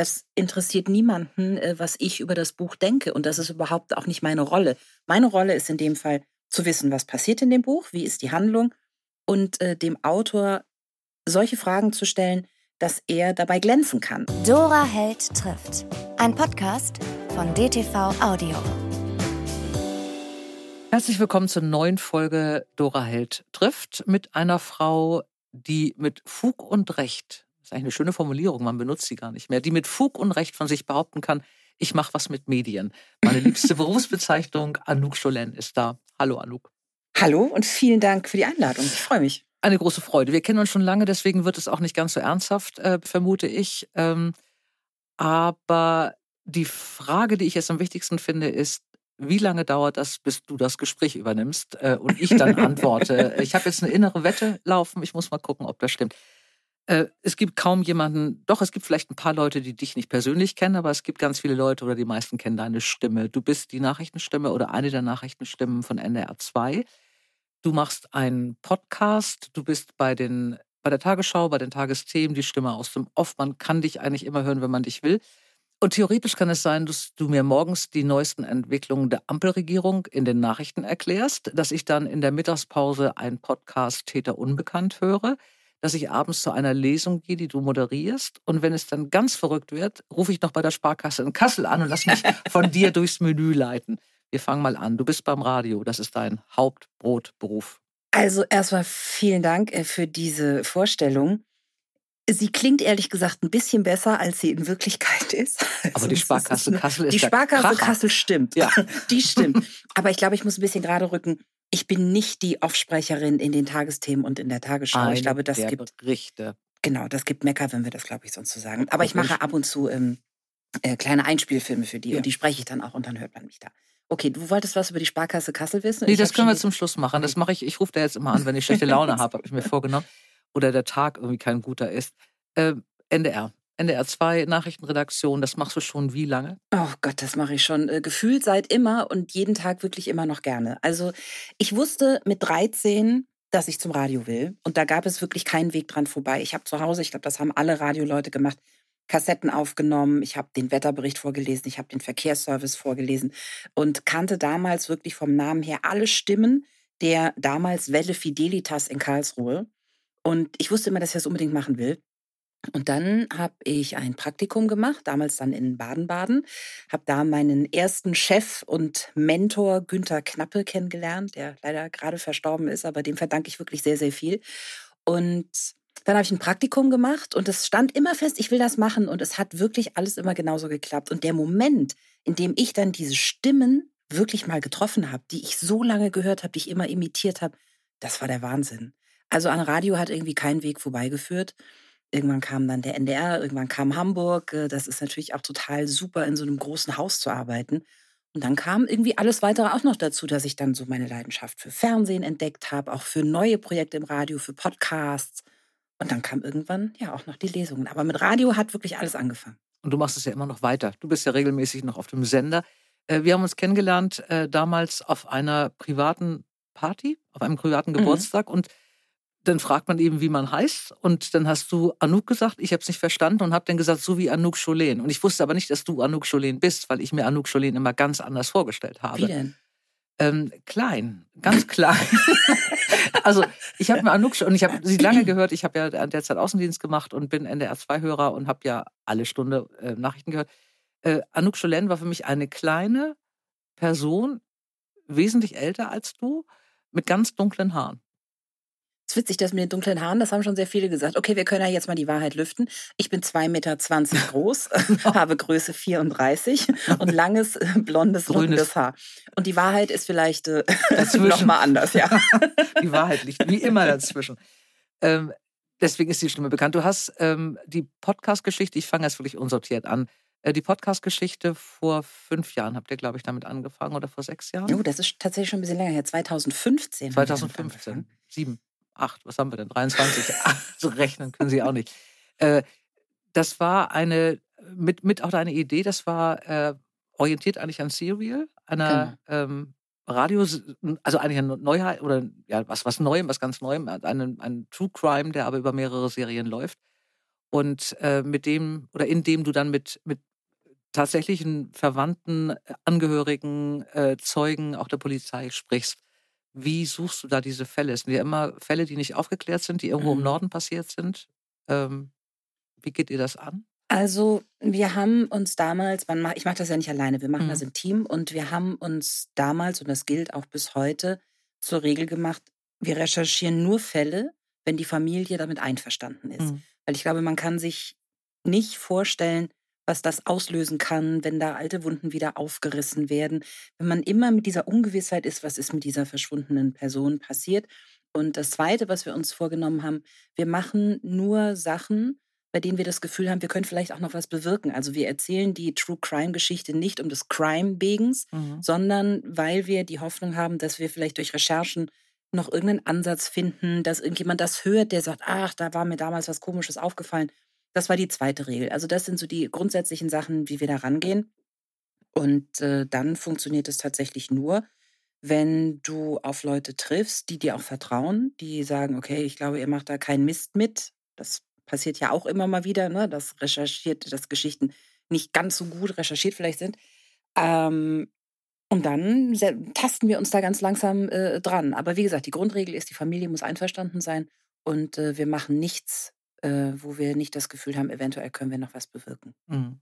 das interessiert niemanden, äh, was ich über das Buch denke. Und das ist überhaupt auch nicht meine Rolle. Meine Rolle ist in dem Fall zu wissen, was passiert in dem Buch, wie ist die Handlung und äh, dem Autor solche Fragen zu stellen, dass er dabei glänzen kann. Dora Held trifft. Ein Podcast von DTV Audio. Herzlich willkommen zur neuen Folge Dora Held trifft mit einer Frau, die mit Fug und Recht ist eigentlich eine schöne Formulierung, man benutzt sie gar nicht mehr, die mit Fug und Recht von sich behaupten kann, ich mache was mit Medien. Meine liebste Berufsbezeichnung, Anouk Scholen, ist da. Hallo Anouk. Hallo und vielen Dank für die Einladung. Ich freue mich. Eine große Freude. Wir kennen uns schon lange, deswegen wird es auch nicht ganz so ernsthaft, äh, vermute ich. Ähm, aber die Frage, die ich jetzt am wichtigsten finde, ist, wie lange dauert das, bis du das Gespräch übernimmst äh, und ich dann antworte? ich habe jetzt eine innere Wette laufen, ich muss mal gucken, ob das stimmt. Äh, es gibt kaum jemanden, doch, es gibt vielleicht ein paar Leute, die dich nicht persönlich kennen, aber es gibt ganz viele Leute oder die meisten kennen deine Stimme. Du bist die Nachrichtenstimme oder eine der Nachrichtenstimmen von NDR 2. Du machst einen Podcast, du bist bei den bei der Tagesschau, bei den Tagesthemen die Stimme aus dem Off. Man kann dich eigentlich immer hören, wenn man dich will. Und theoretisch kann es sein, dass du mir morgens die neuesten Entwicklungen der Ampelregierung in den Nachrichten erklärst, dass ich dann in der Mittagspause einen Podcast Täter Unbekannt höre dass ich abends zu einer Lesung gehe, die du moderierst. Und wenn es dann ganz verrückt wird, rufe ich noch bei der Sparkasse in Kassel an und lass mich von dir durchs Menü leiten. Wir fangen mal an. Du bist beim Radio. Das ist dein Hauptbrotberuf. Also erstmal vielen Dank äh, für diese Vorstellung. Sie klingt ehrlich gesagt ein bisschen besser, als sie in Wirklichkeit ist. Aber also die Sparkasse Kassel ist Die Sparkasse Kassel stimmt. Ja. Die stimmt. Aber ich glaube, ich muss ein bisschen gerade rücken ich bin nicht die Offsprecherin in den Tagesthemen und in der Tagesschau. Eine ich glaube, das der gibt Berichte. Genau, das gibt Mecker, wenn wir das, glaube ich, sonst so sagen. Aber ich mache ab und zu ähm, äh, kleine Einspielfilme für die ja. und die spreche ich dann auch und dann hört man mich da. Okay, du wolltest was über die Sparkasse Kassel wissen? Nee, das können wir zum Schluss machen. Das mache ich, ich rufe da jetzt immer an, wenn ich schlechte Laune habe, habe ich mir vorgenommen. Oder der Tag irgendwie kein guter ist. Äh, NDR. NDR 2 Nachrichtenredaktion, das machst du schon wie lange? Oh Gott, das mache ich schon äh, gefühlt seit immer und jeden Tag wirklich immer noch gerne. Also ich wusste mit 13, dass ich zum Radio will und da gab es wirklich keinen Weg dran vorbei. Ich habe zu Hause, ich glaube, das haben alle Radioleute gemacht, Kassetten aufgenommen, ich habe den Wetterbericht vorgelesen, ich habe den Verkehrsservice vorgelesen und kannte damals wirklich vom Namen her alle Stimmen der damals Welle Fidelitas in Karlsruhe. Und ich wusste immer, dass ich das unbedingt machen will. Und dann habe ich ein Praktikum gemacht, damals dann in Baden-Baden, habe da meinen ersten Chef und Mentor Günther Knappe kennengelernt, der leider gerade verstorben ist, aber dem verdanke ich wirklich sehr, sehr viel. Und dann habe ich ein Praktikum gemacht und es stand immer fest, ich will das machen und es hat wirklich alles immer genauso geklappt. Und der Moment, in dem ich dann diese Stimmen wirklich mal getroffen habe, die ich so lange gehört habe, die ich immer imitiert habe, das war der Wahnsinn. Also an Radio hat irgendwie kein Weg vorbeigeführt. Irgendwann kam dann der NDR, irgendwann kam Hamburg. Äh, das ist natürlich auch total super, in so einem großen Haus zu arbeiten. Und dann kam irgendwie alles weitere auch noch dazu, dass ich dann so meine Leidenschaft für Fernsehen entdeckt habe, auch für neue Projekte im Radio, für Podcasts. Und dann kam irgendwann ja auch noch die Lesungen. Aber mit Radio hat wirklich alles angefangen. Und du machst es ja immer noch weiter. Du bist ja regelmäßig noch auf dem Sender. Äh, wir haben uns kennengelernt äh, damals auf einer privaten Party, auf einem privaten mhm. Geburtstag. Mhm. Und dann fragt man eben, wie man heißt. Und dann hast du Anouk gesagt, ich habe es nicht verstanden und habe dann gesagt, so wie Anouk Scholen. Und ich wusste aber nicht, dass du Anouk Scholen bist, weil ich mir Anouk Scholen immer ganz anders vorgestellt habe. Wie denn? Ähm, klein, ganz klein. also ich habe mir Anouk und ich habe sie lange gehört. Ich habe ja derzeit Außendienst gemacht und bin NDR2-Hörer und habe ja alle Stunde äh, Nachrichten gehört. Äh, Anouk Scholen war für mich eine kleine Person, wesentlich älter als du, mit ganz dunklen Haaren. Es ist witzig, dass mit den dunklen Haaren, das haben schon sehr viele gesagt. Okay, wir können ja jetzt mal die Wahrheit lüften. Ich bin 2,20 Meter groß, habe Größe 34 und langes, äh, blondes, rundes Haar. Und die Wahrheit ist vielleicht äh, nochmal anders, ja. die Wahrheit liegt wie immer dazwischen. Ähm, deswegen ist die Stimme bekannt. Du hast ähm, die Podcast-Geschichte, ich fange jetzt wirklich unsortiert an, äh, die Podcast-Geschichte vor fünf Jahren habt ihr, glaube ich, damit angefangen oder vor sechs Jahren? Oh, das ist tatsächlich schon ein bisschen länger her. 2015. 2015. Sieben acht, was haben wir denn? 23. so rechnen können Sie auch nicht. Äh, das war eine, mit, mit auch eine Idee, das war äh, orientiert eigentlich an Serial, einer genau. ähm, Radio, also eigentlich eine Neuheit oder ja, was, was Neuem, was ganz Neuem, ein, ein True Crime, der aber über mehrere Serien läuft. und äh, mit dem oder in dem du dann mit, mit tatsächlichen Verwandten, äh, Angehörigen, äh, Zeugen, auch der Polizei sprichst. Wie suchst du da diese Fälle? Es sind ja immer Fälle, die nicht aufgeklärt sind, die irgendwo mhm. im Norden passiert sind. Ähm, wie geht ihr das an? Also wir haben uns damals, man, ich mache das ja nicht alleine, wir machen mhm. das im Team und wir haben uns damals, und das gilt auch bis heute, zur Regel gemacht, wir recherchieren nur Fälle, wenn die Familie damit einverstanden ist. Mhm. Weil ich glaube, man kann sich nicht vorstellen, was das auslösen kann, wenn da alte Wunden wieder aufgerissen werden. Wenn man immer mit dieser Ungewissheit ist, was ist mit dieser verschwundenen Person passiert. Und das Zweite, was wir uns vorgenommen haben, wir machen nur Sachen, bei denen wir das Gefühl haben, wir können vielleicht auch noch was bewirken. Also wir erzählen die True Crime Geschichte nicht um des Crime wegens, mhm. sondern weil wir die Hoffnung haben, dass wir vielleicht durch Recherchen noch irgendeinen Ansatz finden, dass irgendjemand das hört, der sagt, ach, da war mir damals was Komisches aufgefallen. Das war die zweite Regel. Also das sind so die grundsätzlichen Sachen, wie wir da rangehen. Und äh, dann funktioniert es tatsächlich nur, wenn du auf Leute triffst, die dir auch vertrauen, die sagen, okay, ich glaube, ihr macht da keinen Mist mit. Das passiert ja auch immer mal wieder, ne? dass recherchiert, dass Geschichten nicht ganz so gut recherchiert vielleicht sind. Ähm, und dann tasten wir uns da ganz langsam äh, dran. Aber wie gesagt, die Grundregel ist, die Familie muss einverstanden sein und äh, wir machen nichts, äh, wo wir nicht das Gefühl haben, eventuell können wir noch was bewirken. Mhm.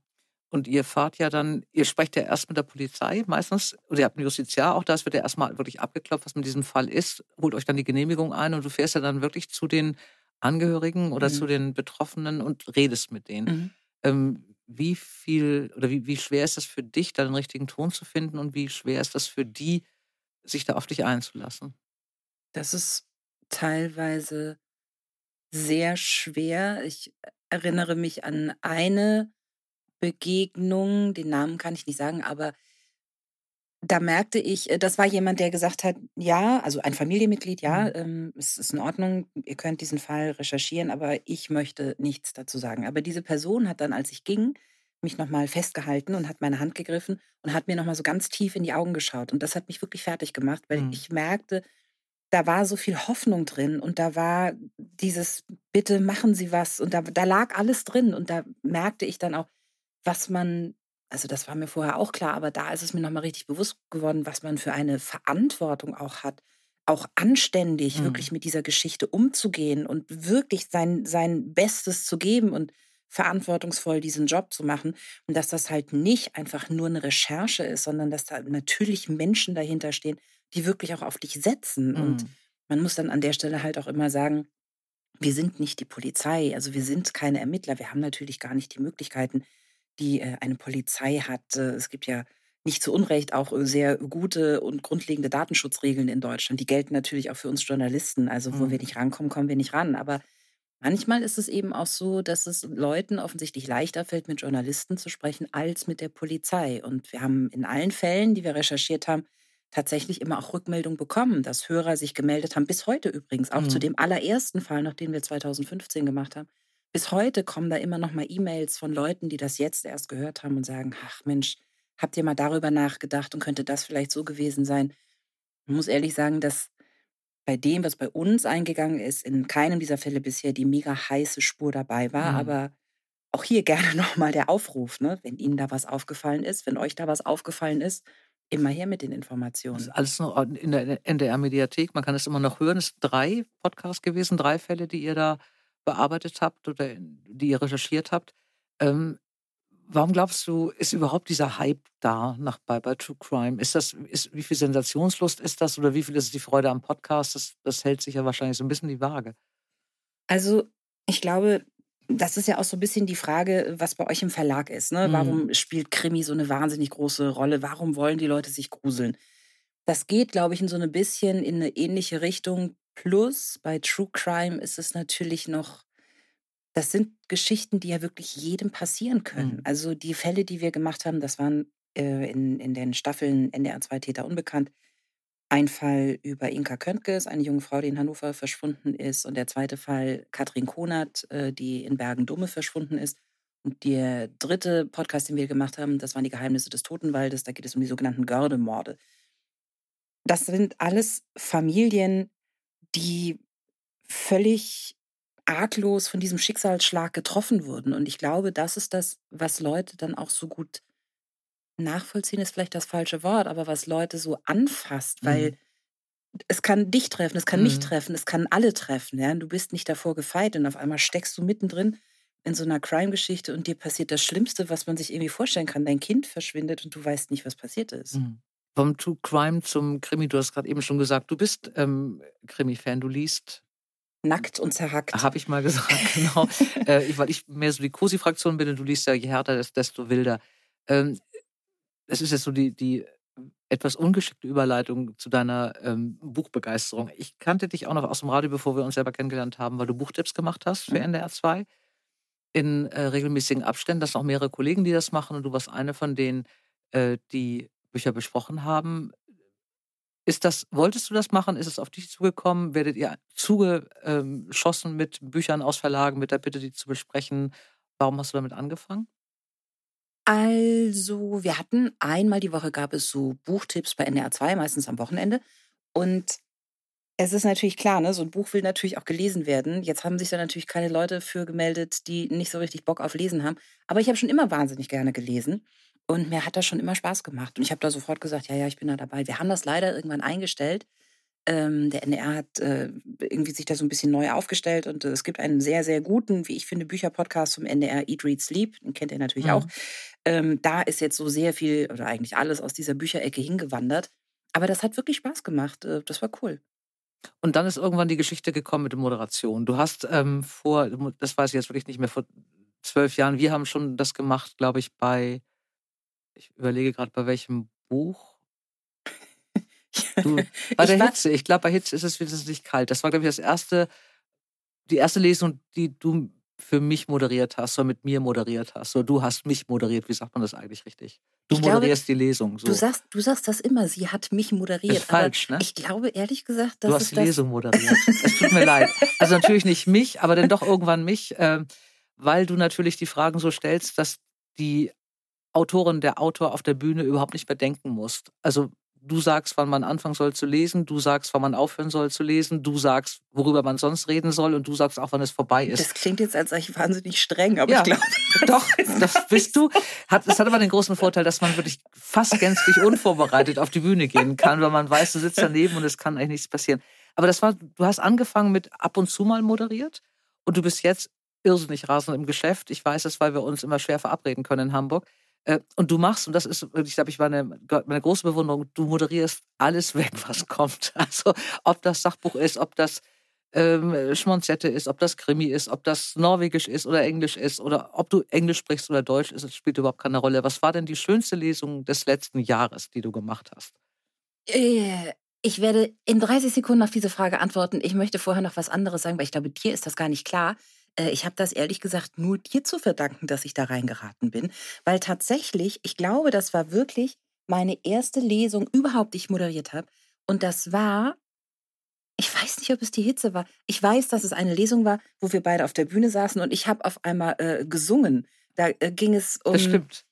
Und ihr fahrt ja dann, ihr sprecht ja erst mit der Polizei meistens, oder ihr habt ein Justiziar, auch das wird ja erstmal wirklich abgeklopft, was mit diesem Fall ist, holt euch dann die Genehmigung ein und du fährst ja dann wirklich zu den Angehörigen oder mhm. zu den Betroffenen und redest mit denen. Mhm. Ähm, wie viel oder wie, wie schwer ist es für dich, da den richtigen Ton zu finden und wie schwer ist das für die, sich da auf dich einzulassen? Das ist teilweise sehr schwer. Ich erinnere mich an eine Begegnung, den Namen kann ich nicht sagen, aber da merkte ich, äh, das war jemand, der gesagt hat, ja, also ein Familienmitglied, ja, mhm. ähm, es ist in Ordnung, ihr könnt diesen Fall recherchieren, aber ich möchte nichts dazu sagen. Aber diese Person hat dann, als ich ging, mich nochmal festgehalten und hat meine Hand gegriffen und hat mir nochmal so ganz tief in die Augen geschaut. Und das hat mich wirklich fertig gemacht, weil mhm. ich merkte, da war so viel Hoffnung drin und da war dieses, bitte machen Sie was. Und da, da lag alles drin. Und da merkte ich dann auch, was man also das war mir vorher auch klar, aber da ist es mir nochmal richtig bewusst geworden, was man für eine Verantwortung auch hat, auch anständig mhm. wirklich mit dieser Geschichte umzugehen und wirklich sein, sein Bestes zu geben und verantwortungsvoll diesen Job zu machen. Und dass das halt nicht einfach nur eine Recherche ist, sondern dass da natürlich Menschen dahinter stehen, die wirklich auch auf dich setzen. Mhm. Und man muss dann an der Stelle halt auch immer sagen, wir sind nicht die Polizei, also wir sind keine Ermittler, wir haben natürlich gar nicht die Möglichkeiten, die äh, eine Polizei hat. Äh, es gibt ja nicht zu Unrecht auch äh, sehr gute und grundlegende Datenschutzregeln in Deutschland. Die gelten natürlich auch für uns Journalisten. Also wo mhm. wir nicht rankommen, kommen wir nicht ran. Aber manchmal ist es eben auch so, dass es Leuten offensichtlich leichter fällt, mit Journalisten zu sprechen, als mit der Polizei. Und wir haben in allen Fällen, die wir recherchiert haben, tatsächlich immer auch Rückmeldung bekommen, dass Hörer sich gemeldet haben, bis heute übrigens, auch mhm. zu dem allerersten Fall, noch den wir 2015 gemacht haben, bis heute kommen da immer noch mal E-Mails von Leuten, die das jetzt erst gehört haben und sagen, ach Mensch, habt ihr mal darüber nachgedacht und könnte das vielleicht so gewesen sein? Ich muss ehrlich sagen, dass bei dem, was bei uns eingegangen ist, in keinem dieser Fälle bisher die mega heiße Spur dabei war. Mhm. Aber auch hier gerne nochmal der Aufruf, ne? wenn Ihnen da was aufgefallen ist, wenn euch da was aufgefallen ist, immer her mit den Informationen. Das ist alles noch in der NDR-Mediathek. Man kann es immer noch hören. Es sind drei Podcasts gewesen, drei Fälle, die ihr da bearbeitet habt oder die ihr recherchiert habt. Ähm, warum glaubst du, ist überhaupt dieser Hype da nach bei, bei True Crime? Ist das, ist, wie viel Sensationslust ist das oder wie viel ist die Freude am Podcast? Das, das hält sich ja wahrscheinlich so ein bisschen die Waage. Also, ich glaube, das ist ja auch so ein bisschen die Frage, was bei euch im Verlag ist. Ne? Mhm. Warum spielt Krimi so eine wahnsinnig große Rolle? Warum wollen die Leute sich gruseln? Das geht, glaube ich, in so ein bisschen in eine ähnliche Richtung Plus bei True Crime ist es natürlich noch, das sind Geschichten, die ja wirklich jedem passieren können. Mhm. Also die Fälle, die wir gemacht haben, das waren äh, in, in den Staffeln NDR 2 Täter unbekannt. Ein Fall über Inka Köntges, eine junge Frau, die in Hannover verschwunden ist. Und der zweite Fall Katrin Konert, äh, die in Bergen-Dumme verschwunden ist. Und der dritte Podcast, den wir gemacht haben, das waren die Geheimnisse des Totenwaldes. Da geht es um die sogenannten Gördemorde. Das sind alles Familien, die völlig arglos von diesem Schicksalsschlag getroffen wurden. Und ich glaube, das ist das, was Leute dann auch so gut nachvollziehen, ist vielleicht das falsche Wort, aber was Leute so anfasst, weil mhm. es kann dich treffen, es kann mhm. mich treffen, es kann alle treffen. Ja? Du bist nicht davor gefeit und auf einmal steckst du mittendrin in so einer Crime-Geschichte und dir passiert das Schlimmste, was man sich irgendwie vorstellen kann. Dein Kind verschwindet und du weißt nicht, was passiert ist. Mhm. Vom True Crime zum Krimi, du hast gerade eben schon gesagt, du bist ähm, Krimi-Fan, du liest Nackt und zerhackt. Habe ich mal gesagt, genau. äh, weil ich mehr so die Cosi-Fraktion bin und du liest ja, je härter, desto wilder. Ähm, es ist jetzt so die, die etwas ungeschickte Überleitung zu deiner ähm, Buchbegeisterung. Ich kannte dich auch noch aus dem Radio, bevor wir uns selber kennengelernt haben, weil du Buchtipps gemacht hast für mhm. NDR 2 in äh, regelmäßigen Abständen. Das sind auch mehrere Kollegen, die das machen und du warst eine von denen, äh, die Bücher besprochen haben. Ist das, wolltest du das machen? Ist es auf dich zugekommen? Werdet ihr zugeschossen mit Büchern aus Verlagen, mit der Bitte, die zu besprechen? Warum hast du damit angefangen? Also, wir hatten einmal die Woche gab es so Buchtipps bei NDR 2, meistens am Wochenende. Und es ist natürlich klar, ne, so ein Buch will natürlich auch gelesen werden. Jetzt haben sich da natürlich keine Leute für gemeldet, die nicht so richtig Bock auf Lesen haben. Aber ich habe schon immer wahnsinnig gerne gelesen. Und mir hat das schon immer Spaß gemacht. Und ich habe da sofort gesagt, ja, ja, ich bin da dabei. Wir haben das leider irgendwann eingestellt. Ähm, der NDR hat äh, irgendwie sich da so ein bisschen neu aufgestellt und äh, es gibt einen sehr, sehr guten, wie ich finde, Bücherpodcast zum NDR Eat, Read, Sleep. Den kennt ihr natürlich mhm. auch. Ähm, da ist jetzt so sehr viel oder eigentlich alles aus dieser Bücherecke hingewandert. Aber das hat wirklich Spaß gemacht. Äh, das war cool. Und dann ist irgendwann die Geschichte gekommen mit der Moderation. Du hast ähm, vor, das weiß ich jetzt wirklich nicht mehr, vor zwölf Jahren, wir haben schon das gemacht, glaube ich, bei ich überlege gerade, bei welchem Buch. Du, bei der Hitze. Ich glaube, bei Hitze ist es wesentlich kalt. Das war, glaube ich, das erste, die erste Lesung, die du für mich moderiert hast oder mit mir moderiert hast. Oder du hast mich moderiert. Wie sagt man das eigentlich richtig? Du ich moderierst glaube, die Lesung. So. Du, sagst, du sagst das immer, sie hat mich moderiert. Ist falsch, ne? Ich glaube ehrlich gesagt, dass Du hast die Lesung moderiert. es tut mir leid. Also natürlich nicht mich, aber dann doch irgendwann mich, äh, weil du natürlich die Fragen so stellst, dass die Autorin, der Autor auf der Bühne überhaupt nicht mehr denken muss. Also du sagst, wann man anfangen soll zu lesen, du sagst, wann man aufhören soll zu lesen, du sagst, worüber man sonst reden soll und du sagst auch, wann es vorbei ist. Das klingt jetzt, als sei ich wahnsinnig streng, aber ja, ich glaube. Doch, das bist du. Hat, das hat aber den großen Vorteil, dass man wirklich fast gänzlich unvorbereitet auf die Bühne gehen kann, weil man weiß, du sitzt daneben und es kann eigentlich nichts passieren. Aber das war, du hast angefangen mit ab und zu mal moderiert und du bist jetzt irrsinnig rasend im Geschäft. Ich weiß es, weil wir uns immer schwer verabreden können in Hamburg. Äh, und du machst, und das ist, ich glaube, ich war eine, meine große Bewunderung, du moderierst alles weg, was kommt. Also ob das Sachbuch ist, ob das ähm, Schmonzette ist, ob das Krimi ist, ob das Norwegisch ist oder Englisch ist oder ob du Englisch sprichst oder Deutsch ist, spielt überhaupt keine Rolle. Was war denn die schönste Lesung des letzten Jahres, die du gemacht hast? Äh, ich werde in 30 Sekunden auf diese Frage antworten. Ich möchte vorher noch was anderes sagen, weil ich glaube, dir ist das gar nicht klar. Äh, ich habe das ehrlich gesagt nur dir zu verdanken, dass ich da reingeraten bin, weil tatsächlich, ich glaube, das war wirklich meine erste Lesung überhaupt, die ich moderiert habe. Und das war, ich weiß nicht, ob es die Hitze war. Ich weiß, dass es eine Lesung war, wo wir beide auf der Bühne saßen und ich habe auf einmal äh, gesungen. Da äh, ging es um. Das stimmt.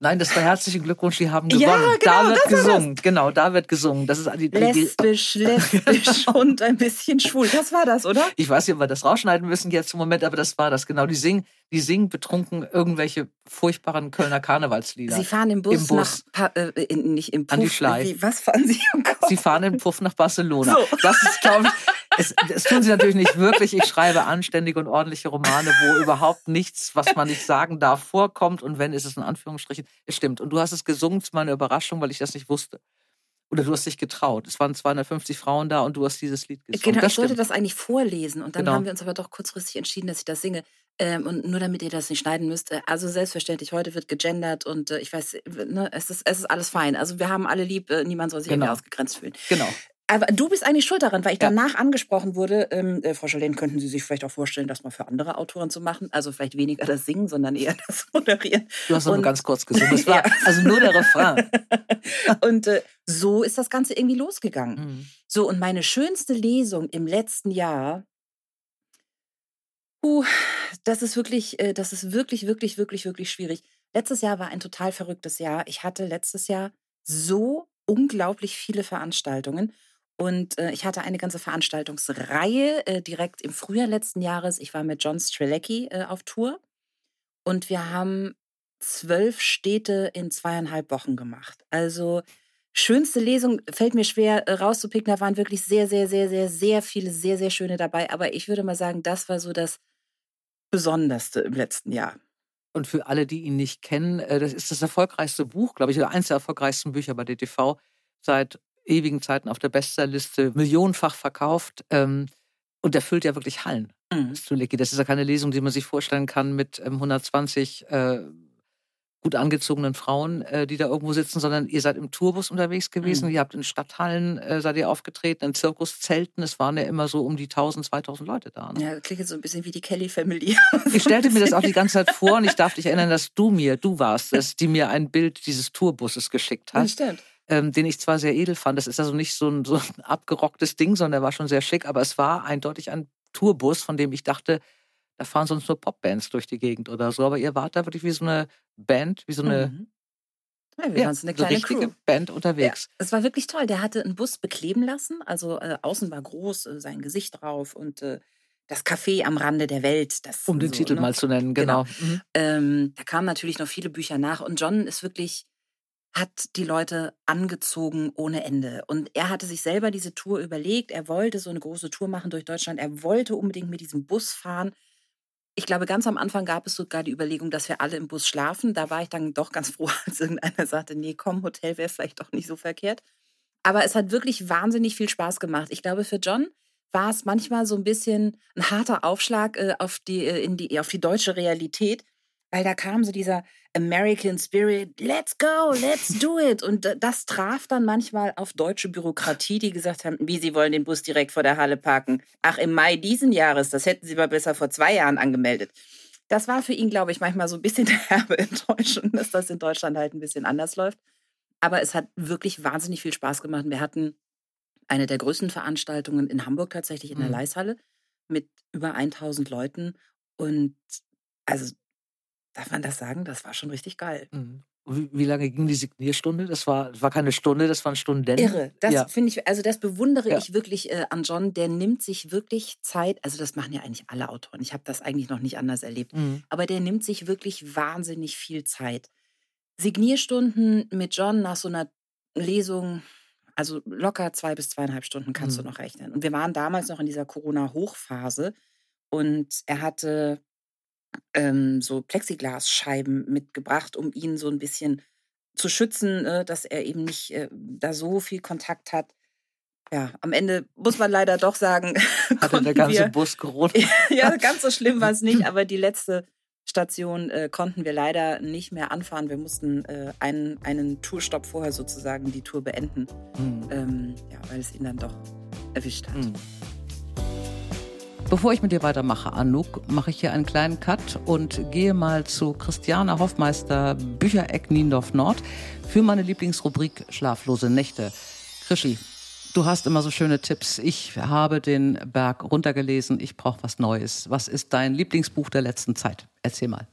Nein, das war herzlichen Glückwunsch, die haben gewonnen. Ja, genau, da wird gesungen. Genau, da wird gesungen. Das ist die, die, lesbisch, lesbisch und ein bisschen schwul. Das war das, oder? Ich weiß nicht, ob wir das rausschneiden müssen jetzt im Moment, aber das war das. Genau, die singen, die singen betrunken irgendwelche furchtbaren Kölner Karnevalslieder. Sie fahren im Bus, Im Bus nach, äh, nicht im Puff. An die Schlei. was fahren Sie? Oh Sie fahren im Puff nach Barcelona. So. Das ist, glaube ich, es, das tun sie natürlich nicht wirklich. Ich schreibe anständige und ordentliche Romane, wo überhaupt nichts, was man nicht sagen darf, vorkommt. Und wenn, ist es in Anführungsstrichen. Es stimmt. Und du hast es gesungen, es war eine Überraschung, weil ich das nicht wusste. Oder du hast dich getraut. Es waren 250 Frauen da und du hast dieses Lied gesungen. Genau, das ich sollte das eigentlich vorlesen. Und dann genau. haben wir uns aber doch kurzfristig entschieden, dass ich das singe. Ähm, und nur damit ihr das nicht schneiden müsst. Äh, also selbstverständlich, heute wird gegendert und äh, ich weiß, ne, es, ist, es ist alles fein. Also wir haben alle lieb, äh, niemand soll sich genau. ausgegrenzt fühlen. Genau. Aber du bist eigentlich schuld daran, weil ich ja. danach angesprochen wurde, ähm, äh, Frau Schalene, könnten Sie sich vielleicht auch vorstellen, das mal für andere Autoren zu machen? Also vielleicht weniger das Singen, sondern eher das Moderieren. Du hast nur ganz kurz gesungen. Das war ja. also nur der Refrain. und äh, so ist das Ganze irgendwie losgegangen. Mhm. So, und meine schönste Lesung im letzten Jahr, uh, das ist wirklich, äh, das ist wirklich, wirklich, wirklich, wirklich schwierig. Letztes Jahr war ein total verrücktes Jahr. Ich hatte letztes Jahr so unglaublich viele Veranstaltungen Und äh, ich hatte eine ganze Veranstaltungsreihe äh, direkt im Frühjahr letzten Jahres. Ich war mit John Strelecki äh, auf Tour und wir haben zwölf Städte in zweieinhalb Wochen gemacht. Also schönste Lesung fällt mir schwer äh, rauszupicken. Da waren wirklich sehr, sehr, sehr, sehr, sehr viele, sehr, sehr schöne dabei. Aber ich würde mal sagen, das war so das Besonderste im letzten Jahr. Und für alle, die ihn nicht kennen, äh, das ist das erfolgreichste Buch, glaube ich, oder eins der erfolgreichsten Bücher bei DTV seit ewigen Zeiten auf der Bestsellerliste, millionenfach verkauft. Ähm, und der füllt ja wirklich Hallen. Mhm. Das ist ja keine Lesung, die man sich vorstellen kann mit 120 ähm, äh, gut angezogenen Frauen, äh, die da irgendwo sitzen, sondern ihr seid im Tourbus unterwegs gewesen. Mhm. Ihr habt in Stadthallen äh, seid ihr aufgetreten, in Zirkuszelten. Es waren ja immer so um die 1000, 2000 Leute da. Ne? Ja, klingt so ein bisschen wie die Kelly Family. ich stellte mir das auch die ganze Zeit vor und ich darf dich erinnern, dass du mir, du warst es, die mir ein Bild dieses Tourbusses geschickt hat. Das stimmt ähm, den ich zwar sehr edel fand. Das ist also nicht so ein, so ein abgerocktes Ding, sondern der war schon sehr schick, aber es war eindeutig ein Tourbus, von dem ich dachte, da fahren sonst nur Popbands durch die Gegend oder so. Aber ihr wart da wirklich wie so eine Band, wie so eine. Mhm. Ja, wir ja, waren so eine kleine richtige Crew. Band unterwegs. Ja, es war wirklich toll. Der hatte einen Bus bekleben lassen. Also äh, außen war groß, äh, sein Gesicht drauf und äh, das Café am Rande der Welt. Das um den so, Titel ne? mal zu nennen, genau. genau. Mhm. Ähm, da kamen natürlich noch viele Bücher nach und John ist wirklich hat die Leute angezogen ohne Ende. Und er hatte sich selber diese Tour überlegt. Er wollte so eine große Tour machen durch Deutschland. Er wollte unbedingt mit diesem Bus fahren. Ich glaube, ganz am Anfang gab es sogar die Überlegung, dass wir alle im Bus schlafen. Da war ich dann doch ganz froh, als irgendeiner sagte, nee, komm, Hotel wäre vielleicht doch nicht so verkehrt. Aber es hat wirklich wahnsinnig viel Spaß gemacht. Ich glaube, für John war es manchmal so ein bisschen ein harter Aufschlag äh, auf, die, äh, in die, auf die deutsche Realität weil da kam so dieser American Spirit, let's go, let's do it. Und das traf dann manchmal auf deutsche Bürokratie, die gesagt haben, wie sie wollen den Bus direkt vor der Halle parken. Ach, im Mai diesen Jahres, das hätten sie mal besser vor zwei Jahren angemeldet. Das war für ihn, glaube ich, manchmal so ein bisschen der herbe Enttäuschung, dass das in Deutschland halt ein bisschen anders läuft. Aber es hat wirklich wahnsinnig viel Spaß gemacht. Wir hatten eine der größten Veranstaltungen in Hamburg tatsächlich in der mhm. Leishalle mit über 1000 Leuten. Und also Darf man das sagen? Das war schon richtig geil. Mhm. Wie, wie, lange ging die Signierstunde? Das war, war keine Stunde, das waren Stunden. Irre. Das ja. finde ich, also das bewundere ja. ich wirklich äh, an John. Der nimmt sich wirklich Zeit. Also das machen ja eigentlich alle Autoren. Ich habe das eigentlich noch nicht anders erlebt. Mhm. Aber der nimmt sich wirklich wahnsinnig viel Zeit. Signierstunden mit John nach so einer Lesung, also locker zwei bis zweieinhalb Stunden kannst mhm. du noch rechnen. Und wir waren damals noch in dieser Corona-Hochphase und er hatte ähm, so Plexiglasscheiben mitgebracht, um ihn so ein bisschen zu schützen, äh, dass er eben nicht äh, da so viel Kontakt hat. Ja, am Ende muss man leider doch sagen, hatte der ganze wir, Bus Corona. ja, ganz so schlimm war es nicht, aber die letzte Station äh, konnten wir leider nicht mehr anfahren. Wir mussten äh, einen, einen Tourstopp vorher sozusagen die Tour beenden, mhm. ähm, ja, weil es ihn dann doch erwischt hat. Mhm. Bevor ich mit dir weitermache, Anouk, mache ich hier einen kleinen Cut und gehe mal zu Christiane Hoffmeister, Büchereck Niendorf Nord, für meine Lieblingsrubrik Schlaflose Nächte. Krischi, du hast immer so schöne Tipps. Ich habe den Berg runtergelesen, ich brauche was Neues. Was ist dein Lieblingsbuch der letzten Zeit? Erzähl mal.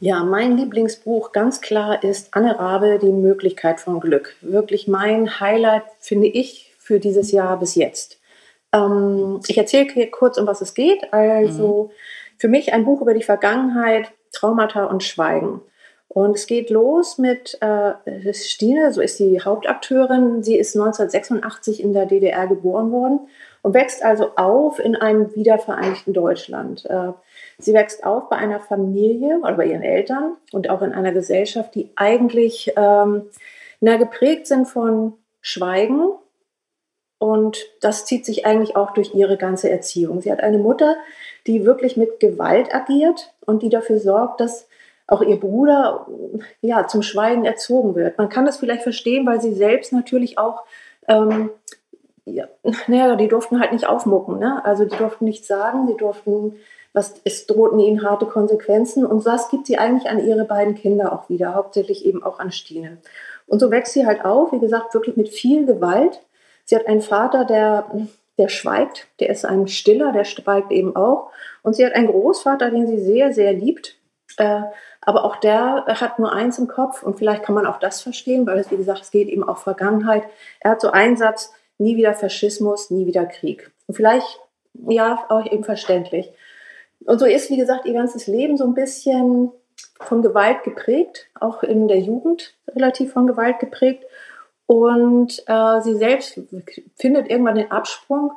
Ja, mein Lieblingsbuch ganz klar ist Anne Rabe, Die Möglichkeit von Glück. Wirklich mein Highlight, finde ich, für dieses Jahr bis jetzt. Ähm, ich erzähle kurz, um was es geht. Also mhm. für mich ein Buch über die Vergangenheit, Traumata und Schweigen. Und es geht los mit äh, Stine, so ist die Hauptakteurin. Sie ist 1986 in der DDR geboren worden und wächst also auf in einem wiedervereinigten Deutschland. Äh, sie wächst auf bei einer Familie oder bei ihren Eltern und auch in einer Gesellschaft, die eigentlich ähm, na, geprägt sind von Schweigen, und das zieht sich eigentlich auch durch ihre ganze Erziehung. Sie hat eine Mutter, die wirklich mit Gewalt agiert und die dafür sorgt, dass auch ihr Bruder ja, zum Schweigen erzogen wird. Man kann das vielleicht verstehen, weil sie selbst natürlich auch, ähm, ja, naja, die durften halt nicht aufmucken. Ne? Also die durften nichts sagen, sie durften, was, es drohten ihnen harte Konsequenzen. Und das gibt sie eigentlich an ihre beiden Kinder auch wieder, hauptsächlich eben auch an Stine. Und so wächst sie halt auf, wie gesagt, wirklich mit viel Gewalt Sie hat einen Vater, der, der schweigt, der ist ein Stiller, der schweigt eben auch. Und sie hat einen Großvater, den sie sehr, sehr liebt. Äh, aber auch der hat nur eins im Kopf und vielleicht kann man auch das verstehen, weil es, wie gesagt, es geht eben auch Vergangenheit. Er hat so einen Satz, nie wieder Faschismus, nie wieder Krieg. Und vielleicht, ja, auch eben verständlich. Und so ist, wie gesagt, ihr ganzes Leben so ein bisschen von Gewalt geprägt, auch in der Jugend relativ von Gewalt geprägt. Und äh, sie selbst findet irgendwann den Absprung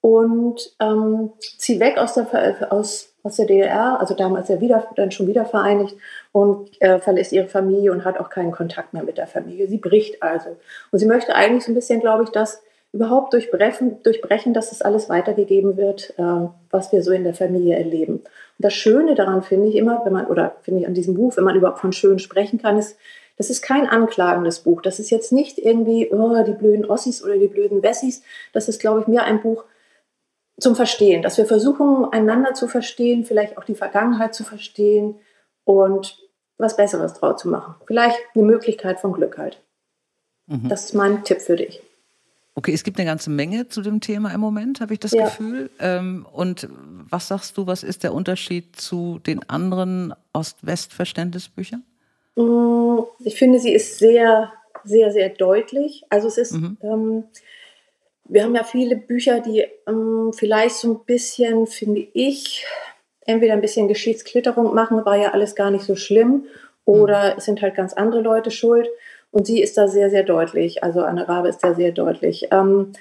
und ähm, zieht weg aus der, aus, aus der DDR, also damals ja wieder, dann schon wieder vereinigt und äh, verlässt ihre Familie und hat auch keinen Kontakt mehr mit der Familie. Sie bricht also. Und sie möchte eigentlich so ein bisschen, glaube ich, das überhaupt durchbrechen, durchbrechen dass das alles weitergegeben wird, äh, was wir so in der Familie erleben. Und das Schöne daran finde ich immer, wenn man, oder finde ich an diesem Buch, wenn man überhaupt von schön sprechen kann, ist, das ist kein anklagendes Buch. Das ist jetzt nicht irgendwie oh, die blöden Ossis oder die blöden Wessis. Das ist, glaube ich, mehr ein Buch zum Verstehen, dass wir versuchen, einander zu verstehen, vielleicht auch die Vergangenheit zu verstehen und was Besseres draus zu machen. Vielleicht eine Möglichkeit von Glück halt. Mhm. Das ist mein Tipp für dich. Okay, es gibt eine ganze Menge zu dem Thema im Moment, habe ich das ja. Gefühl. Ähm, und was sagst du, was ist der Unterschied zu den anderen Ost-West-Verständnisbüchern? Mm, ich finde, sie ist sehr, sehr, sehr deutlich. Also es ist, mhm. ähm, wir haben ja viele Bücher, die ähm, vielleicht so ein bisschen, finde ich, entweder ein bisschen Geschichtsklitterung machen, war ja alles gar nicht so schlimm, oder mhm. es sind halt ganz andere Leute schuld. Und sie ist da sehr, sehr deutlich. Also Anne Rabe ist da sehr deutlich. Ähm,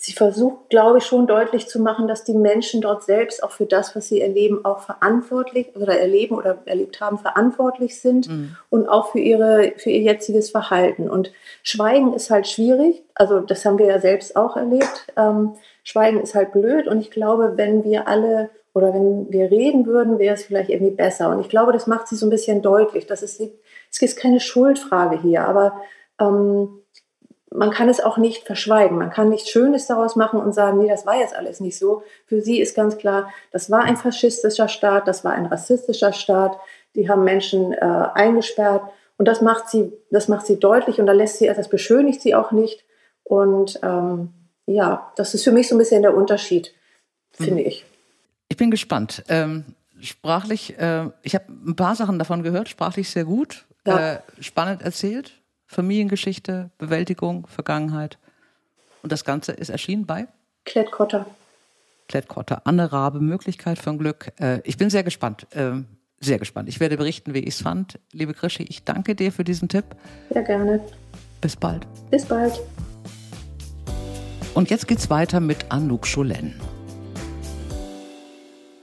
sie versucht, glaube ich, schon deutlich zu machen, dass die Menschen dort selbst auch für das, was sie erleben, auch verantwortlich oder erleben oder erlebt haben, verantwortlich sind mhm. und auch für, ihre, für ihr jetziges Verhalten. Und Schweigen ist halt schwierig. Also das haben wir ja selbst auch erlebt. Ähm, Schweigen ist halt blöd. Und ich glaube, wenn wir alle oder wenn wir reden würden, wäre es vielleicht irgendwie besser. Und ich glaube, das macht sie so ein bisschen deutlich. Dass es, es ist keine Schuldfrage hier, aber ähm, man kann es auch nicht verschweigen. Man kann nichts Schönes daraus machen und sagen, nee, das war jetzt alles nicht so. Für sie ist ganz klar, das war ein faschistischer Staat, das war ein rassistischer Staat. Die haben Menschen äh, eingesperrt und das macht sie, das macht sie deutlich und da lässt sie, das beschönigt sie auch nicht. Und ähm, ja, das ist für mich so ein bisschen der Unterschied, finde ich. Ich bin gespannt. Ähm, sprachlich, äh, ich habe ein paar Sachen davon gehört, sprachlich sehr gut, ja. äh, spannend erzählt. Familiengeschichte, Bewältigung, Vergangenheit. Und das Ganze ist erschienen bei? Klettkotter. Klettkotter. Anne Rabe, Möglichkeit von Glück. Äh, ich bin sehr gespannt. Äh, sehr gespannt. Ich werde berichten, wie ich es fand. Liebe Krischi, ich danke dir für diesen Tipp. Sehr gerne. Bis bald. Bis bald. Und jetzt geht's weiter mit Anouk Scholen.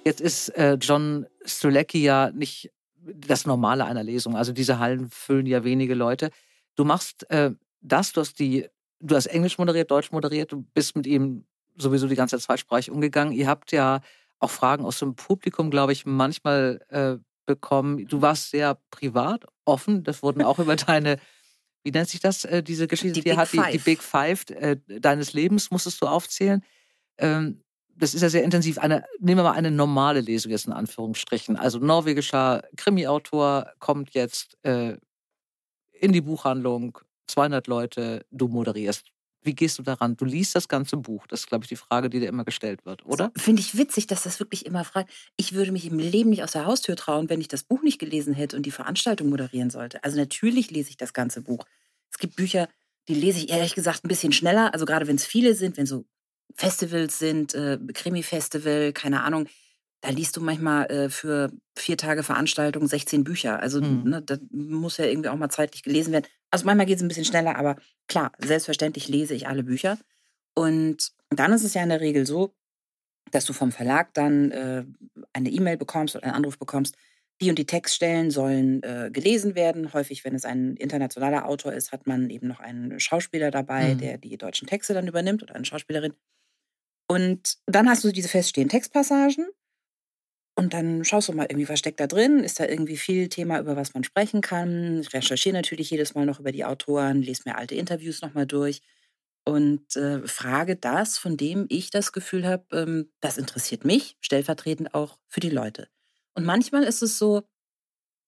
Jetzt ist äh, John Strulecki ja nicht das Normale einer Lesung. Also diese Hallen füllen ja wenige Leute. Du machst äh, das, du hast die, du hast Englisch moderiert, Deutsch moderiert, du bist mit ihm sowieso die ganze Zeit zweisprachig umgegangen. Ihr habt ja auch Fragen aus dem Publikum, glaube ich, manchmal äh, bekommen. Du warst sehr privat, offen. Das wurden auch über deine, wie nennt sich das, äh, diese Geschichte, die, die hat, die, die, Big Five äh, deines Lebens, musstest du aufzählen. Ähm, das ist ja sehr intensiv. Eine, nehmen wir mal eine normale Lesung jetzt in Anführungsstrichen. Also norwegischer Krimi-Autor kommt jetzt äh, in die Buchhandlung, 200 Leute, du moderierst. Wie gehst du daran? Du liest das ganze Buch. Das ist, glaube ich, die Frage, die dir immer gestellt wird, oder? Finde ich witzig, dass das wirklich immer fragt. Ich würde mich im Leben nicht aus der Haustür trauen, wenn ich das Buch nicht gelesen hätte und die Veranstaltung moderieren sollte. Also natürlich lese ich das ganze Buch. Es gibt Bücher, die lese ich ehrlich gesagt ein bisschen schneller. Also gerade wenn es viele sind, wenn so Festivals sind, äh, Krimi-Festival, keine Ahnung da liest du manchmal äh, für vier Tage Veranstaltung 16 Bücher. Also mhm. ne, das muss ja irgendwie auch mal zeitlich gelesen werden. Also manchmal geht es ein bisschen schneller, aber klar, selbstverständlich lese ich alle Bücher. Und dann ist es ja in der Regel so, dass du vom Verlag dann äh, eine E-Mail bekommst oder einen Anruf bekommst, die und die Textstellen sollen äh, gelesen werden. Häufig, wenn es ein internationaler Autor ist, hat man eben noch einen Schauspieler dabei, mhm. der die deutschen Texte dann übernimmt oder eine Schauspielerin. Und dann hast du diese feststehenden Textpassagen und dann schaust du mal irgendwie, was steckt da drin? Ist da irgendwie viel Thema, über was man sprechen kann? Ich recherchiere natürlich jedes Mal noch über die Autoren, lese mir alte Interviews nochmal durch und äh, frage das, von dem ich das Gefühl habe, ähm, das interessiert mich, stellvertretend auch für die Leute. Und manchmal ist es so,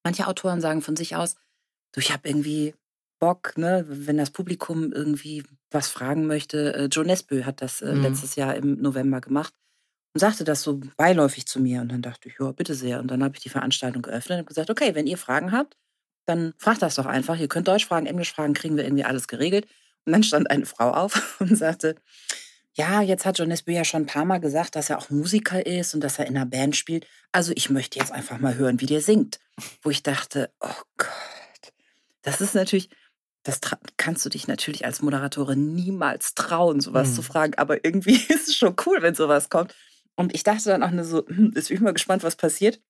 manche Autoren sagen von sich aus, du, ich habe irgendwie Bock, ne, wenn das Publikum irgendwie was fragen möchte. Äh, Joe Nesbø hat das äh, mhm. letztes Jahr im November gemacht und sagte das so beiläufig zu mir. Und dann dachte ich, ja, bitte sehr. Und dann habe ich die Veranstaltung geöffnet und gesagt, okay, wenn ihr Fragen habt, dann fragt das doch einfach. Ihr könnt Deutsch fragen, Englisch fragen, kriegen wir irgendwie alles geregelt. Und dann stand eine Frau auf und sagte, ja, jetzt hat John Nesbitt ja schon ein paar Mal gesagt, dass er auch Musiker ist und dass er in einer Band spielt. Also ich möchte jetzt einfach mal hören, wie der singt. Wo ich dachte, oh Gott, das ist natürlich, das kannst du dich natürlich als Moderatorin niemals trauen, sowas mhm. zu fragen. Aber irgendwie ist es schon cool, wenn sowas kommt. Und ich dachte dann auch nur so, hm, jetzt bin ich mal gespannt, was passiert.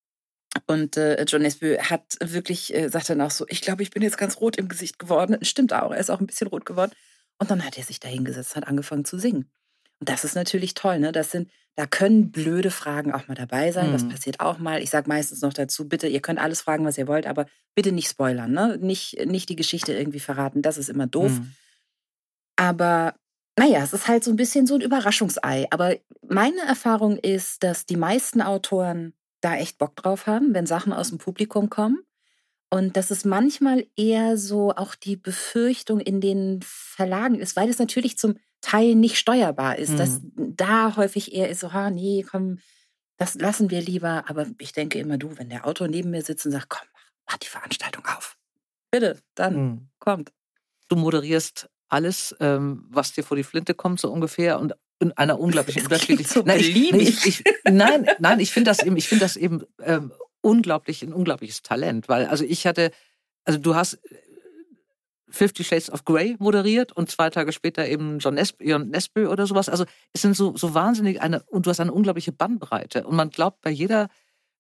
Und äh, John Nesbø hat wirklich, äh, sagt dann auch so, ich glaube, ich bin jetzt ganz rot im Gesicht geworden. Stimmt auch, er ist auch ein bisschen rot geworden. Und dann hat er sich da hingesetzt, hat angefangen zu singen. Und das ist natürlich toll, ne? Das sind, da können blöde Fragen auch mal dabei sein. Mhm. Das passiert auch mal. Ich sage meistens noch dazu, bitte, ihr könnt alles fragen, was ihr wollt, aber bitte nicht spoilern, ne? Nicht, nicht die Geschichte irgendwie verraten. Das ist immer doof. Mhm. Aber naja, es ist halt so ein bisschen so ein Überraschungsei. Aber meine Erfahrung ist, dass die meisten Autoren da echt Bock drauf haben, wenn Sachen aus dem Publikum kommen. Und dass es manchmal eher so auch die Befürchtung in den Verlagen ist, weil es natürlich zum Teil nicht steuerbar ist, mhm. dass da häufig eher ist so, ha, nee, komm, das lassen wir lieber. Aber ich denke immer, du, wenn der Autor neben mir sitzt und sagt, komm, mach die Veranstaltung auf. Bitte, dann mhm. kommt. Du moderierst alles, ähm, was dir vor die Flinte kommt, so ungefähr. Und in einer unglaublichen unterschiedlichen. So nein, ich, ich, ich, nein, nein, ich finde das eben, ich finde das eben ähm, unglaublich, ein unglaubliches Talent, weil also ich hatte, also du hast Fifty Shades of Grey moderiert und zwei Tage später eben John Nesbø oder sowas. Also es sind so, so wahnsinnig eine, und du hast eine unglaubliche Bandbreite. Und man glaubt bei jeder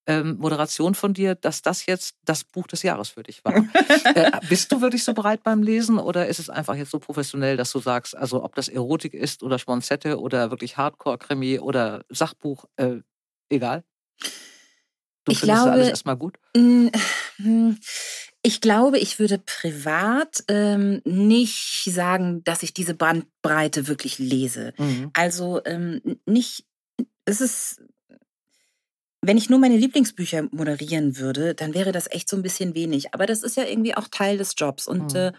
ähm, Moderation von dir, dass das jetzt das Buch des Jahres für dich war. äh, bist du wirklich so bereit beim Lesen oder ist es einfach jetzt so professionell, dass du sagst, also ob das Erotik ist oder Schmonzette oder wirklich Hardcore-Krimi oder Sachbuch, äh, egal? Du ich findest glaube, alles erstmal gut? Mm, ich glaube, ich würde privat ähm, nicht sagen, dass ich diese Bandbreite wirklich lese. Mhm. Also ähm, nicht, es ist wenn ich nur meine Lieblingsbücher moderieren würde, dann wäre das echt so ein bisschen wenig. Aber das ist ja irgendwie auch Teil des Jobs. Und mhm. äh,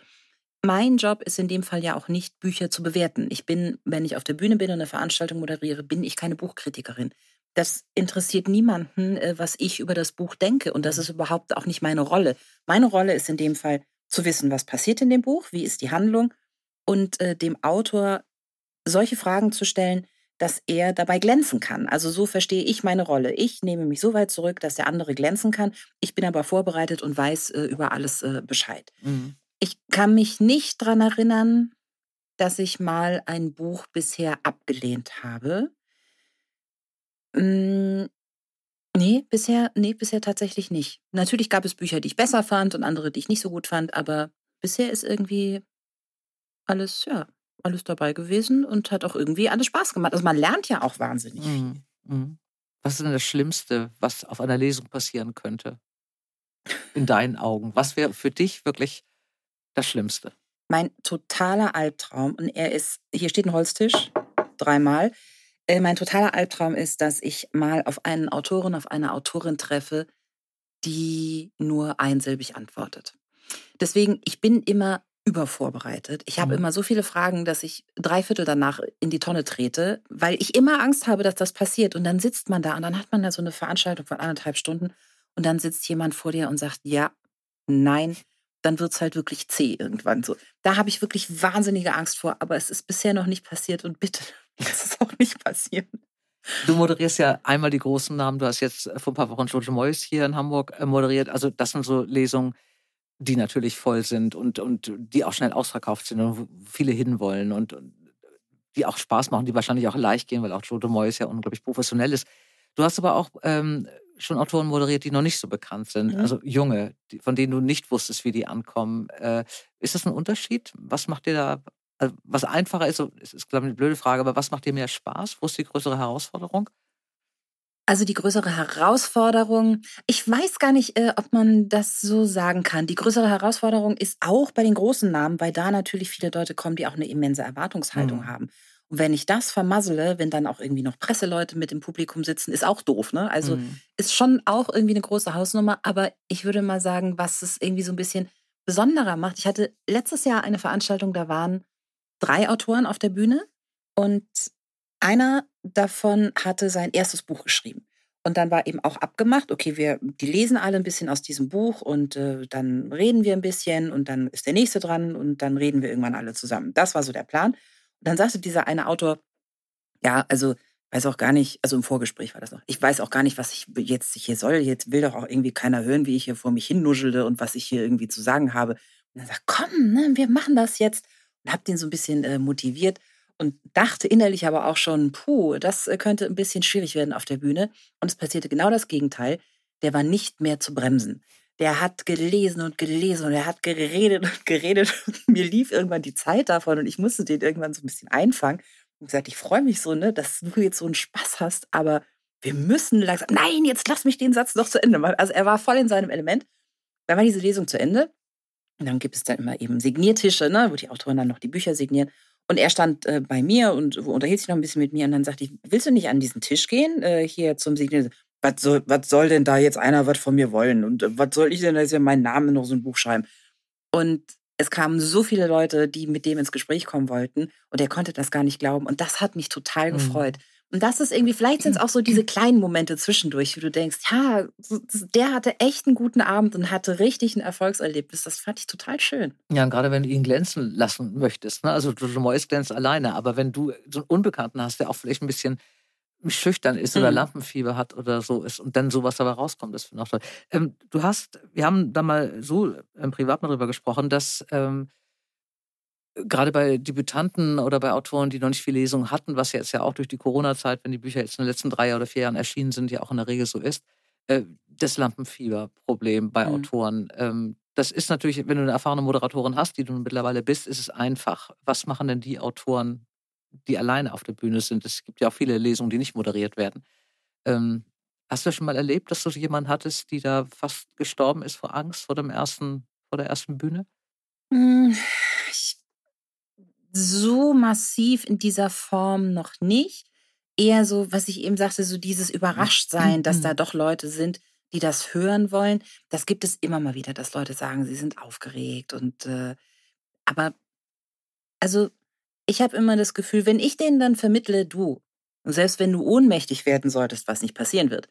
mein Job ist in dem Fall ja auch nicht, Bücher zu bewerten. Ich bin, wenn ich auf der Bühne bin und eine Veranstaltung moderiere, bin ich keine Buchkritikerin. Das interessiert niemanden, äh, was ich über das Buch denke. Und das mhm. ist überhaupt auch nicht meine Rolle. Meine Rolle ist in dem Fall zu wissen, was passiert in dem Buch, wie ist die Handlung und äh, dem Autor solche Fragen zu stellen, dass er dabei glänzen kann. Also so verstehe ich meine Rolle. Ich nehme mich so weit zurück, dass der andere glänzen kann. Ich bin aber vorbereitet und weiß äh, über alles äh, Bescheid. Mhm. Ich kann mich nicht daran erinnern, dass ich mal ein Buch bisher abgelehnt habe. Hm, nee, bisher, nee, bisher tatsächlich nicht. Natürlich gab es Bücher, die ich besser fand und andere, die ich nicht so gut fand, aber bisher ist irgendwie alles, ja, alles dabei gewesen und hat auch irgendwie alles Spaß gemacht. Also man lernt ja auch wahnsinnig viel. Mhm. mhm. Was ist denn das Schlimmste, was auf einer Lesung passieren könnte? In deinen Augen. Was wäre für dich wirklich das Schlimmste? Mein totaler Albtraum, und er ist, hier steht ein Holztisch, dreimal. Äh, mein totaler Albtraum ist, dass ich mal auf einen Autorin, auf eine Autorin treffe, die nur einsilbig antwortet. Deswegen, ich bin immer übervorbereitet. Ich habe mhm. immer so viele Fragen, dass ich drei Viertel danach in die Tonne trete, weil ich immer Angst habe, dass das passiert. Und dann sitzt man da und dann hat man da so eine Veranstaltung von anderthalb Stunden und dann sitzt jemand vor dir und sagt, ja, nein, dann wird es halt wirklich zäh irgendwann so. Da habe ich wirklich wahnsinnige Angst vor, aber es ist bisher noch nicht passiert und bitte, lass es auch nicht passieren. Du moderierst ja einmal die großen Namen. Du hast jetzt vor ein paar Wochen George Moyes hier in Hamburg äh, moderiert. Also das sind so Lesungen, die natürlich voll sind und, und die auch schnell ausverkauft sind und viele hinwollen und, und die auch Spaß machen, die wahrscheinlich auch leicht gehen, weil auch Joe de Moyes ja unglaublich professionell ist. Du hast aber auch ähm, schon Autoren moderiert, die noch nicht so bekannt sind, mhm. also junge, die, von denen du nicht wusstest, wie die ankommen. Äh, ist das ein Unterschied? Was macht dir da, also was einfacher ist, ist, ist glaube ich eine blöde Frage, aber was macht dir mehr Spaß? Wo ist die größere Herausforderung? Also die größere Herausforderung, ich weiß gar nicht, äh, ob man das so sagen kann. Die größere Herausforderung ist auch bei den großen Namen, weil da natürlich viele Leute kommen, die auch eine immense Erwartungshaltung mhm. haben. Und wenn ich das vermassele, wenn dann auch irgendwie noch Presseleute mit im Publikum sitzen, ist auch doof, ne? Also mhm. ist schon auch irgendwie eine große Hausnummer, aber ich würde mal sagen, was es irgendwie so ein bisschen besonderer macht. Ich hatte letztes Jahr eine Veranstaltung, da waren drei Autoren auf der Bühne und einer davon hatte sein erstes Buch geschrieben. Und dann war eben auch abgemacht, okay, wir, die lesen alle ein bisschen aus diesem Buch und äh, dann reden wir ein bisschen und dann ist der nächste dran und dann reden wir irgendwann alle zusammen. Das war so der Plan. Und dann sagte dieser eine Autor, ja, also weiß auch gar nicht, also im Vorgespräch war das noch, ich weiß auch gar nicht, was ich jetzt hier soll. Jetzt will doch auch irgendwie keiner hören, wie ich hier vor mich hinnuschelte und was ich hier irgendwie zu sagen habe. Und dann sagt, komm, ne, wir machen das jetzt. Und hab den so ein bisschen äh, motiviert und dachte innerlich aber auch schon, puh, das äh, könnte ein bisschen schwierig werden auf der Bühne. Und es passierte genau das Gegenteil. Der war nicht mehr zu bremsen. Der hat gelesen und gelesen und er hat geredet und geredet. Mir lief irgendwann die Zeit davon und ich musste den irgendwann so ein bisschen einfangen und gesagt, ich freue mich so, ne, dass du jetzt so einen Spaß hast, aber wir müssen langsam, nein, jetzt lass mich den Satz noch zu Ende machen. Also er war voll in seinem Element. Dann war diese Lesung zu Ende. Und dann gibt es dann immer eben Signiertische, ne, wo die Autoren dann noch die Bücher signieren. Und er stand äh, bei mir und unterhielt sich noch ein bisschen mit mir. Und dann sagte ich, willst du nicht an diesen Tisch gehen, äh, hier zum Signieren? Was soll, was soll denn da jetzt einer was von mir wollen? Und äh, was soll ich denn da jetzt meinen Namen noch so ein Buch schreiben? Und es kamen so viele Leute, die mit dem ins Gespräch kommen wollten und er konnte das gar nicht glauben. Und das hat mich total mhm. gefreut. Und das ist irgendwie, vielleicht sind es auch so diese kleinen Momente zwischendurch, wo du denkst, ja, der hatte echt einen guten Abend und hatte richtig ein Erfolgserlebnis. Das fand ich total schön. Ja, und gerade wenn du ihn glänzen lassen möchtest. Ne? Also Moyes glänzt alleine, aber wenn du so einen Unbekannten hast, der auch vielleicht ein bisschen schüchtern ist oder mhm. Lampenfieber hat oder so ist und dann sowas dabei rauskommt, das finde ich auch toll. Ähm, du hast, wir haben da mal so ähm, privat mal drüber gesprochen, dass ähm, gerade bei Debütanten oder bei Autoren, die noch nicht viel Lesung hatten, was jetzt ja auch durch die Corona-Zeit, wenn die Bücher jetzt in den letzten drei oder vier Jahren erschienen sind, ja auch in der Regel so ist, äh, das Lampenfieber-Problem bei mhm. Autoren. Ähm, das ist natürlich, wenn du eine erfahrene Moderatorin hast, die du mittlerweile bist, ist es einfach. Was machen denn die Autoren, die alleine auf der Bühne sind. Es gibt ja auch viele Lesungen, die nicht moderiert werden. Ähm, hast du schon mal erlebt, dass du jemanden hattest, die da fast gestorben ist vor Angst vor dem ersten, vor der ersten Bühne? Hm, so massiv in dieser Form noch nicht. Eher so, was ich eben sagte, so dieses Überraschtsein, dass da doch Leute sind, die das hören wollen. Das gibt es immer mal wieder, dass Leute sagen, sie sind aufgeregt und äh, aber also ich habe immer das Gefühl, wenn ich denen dann vermittle, du, und selbst wenn du ohnmächtig werden solltest, was nicht passieren wird,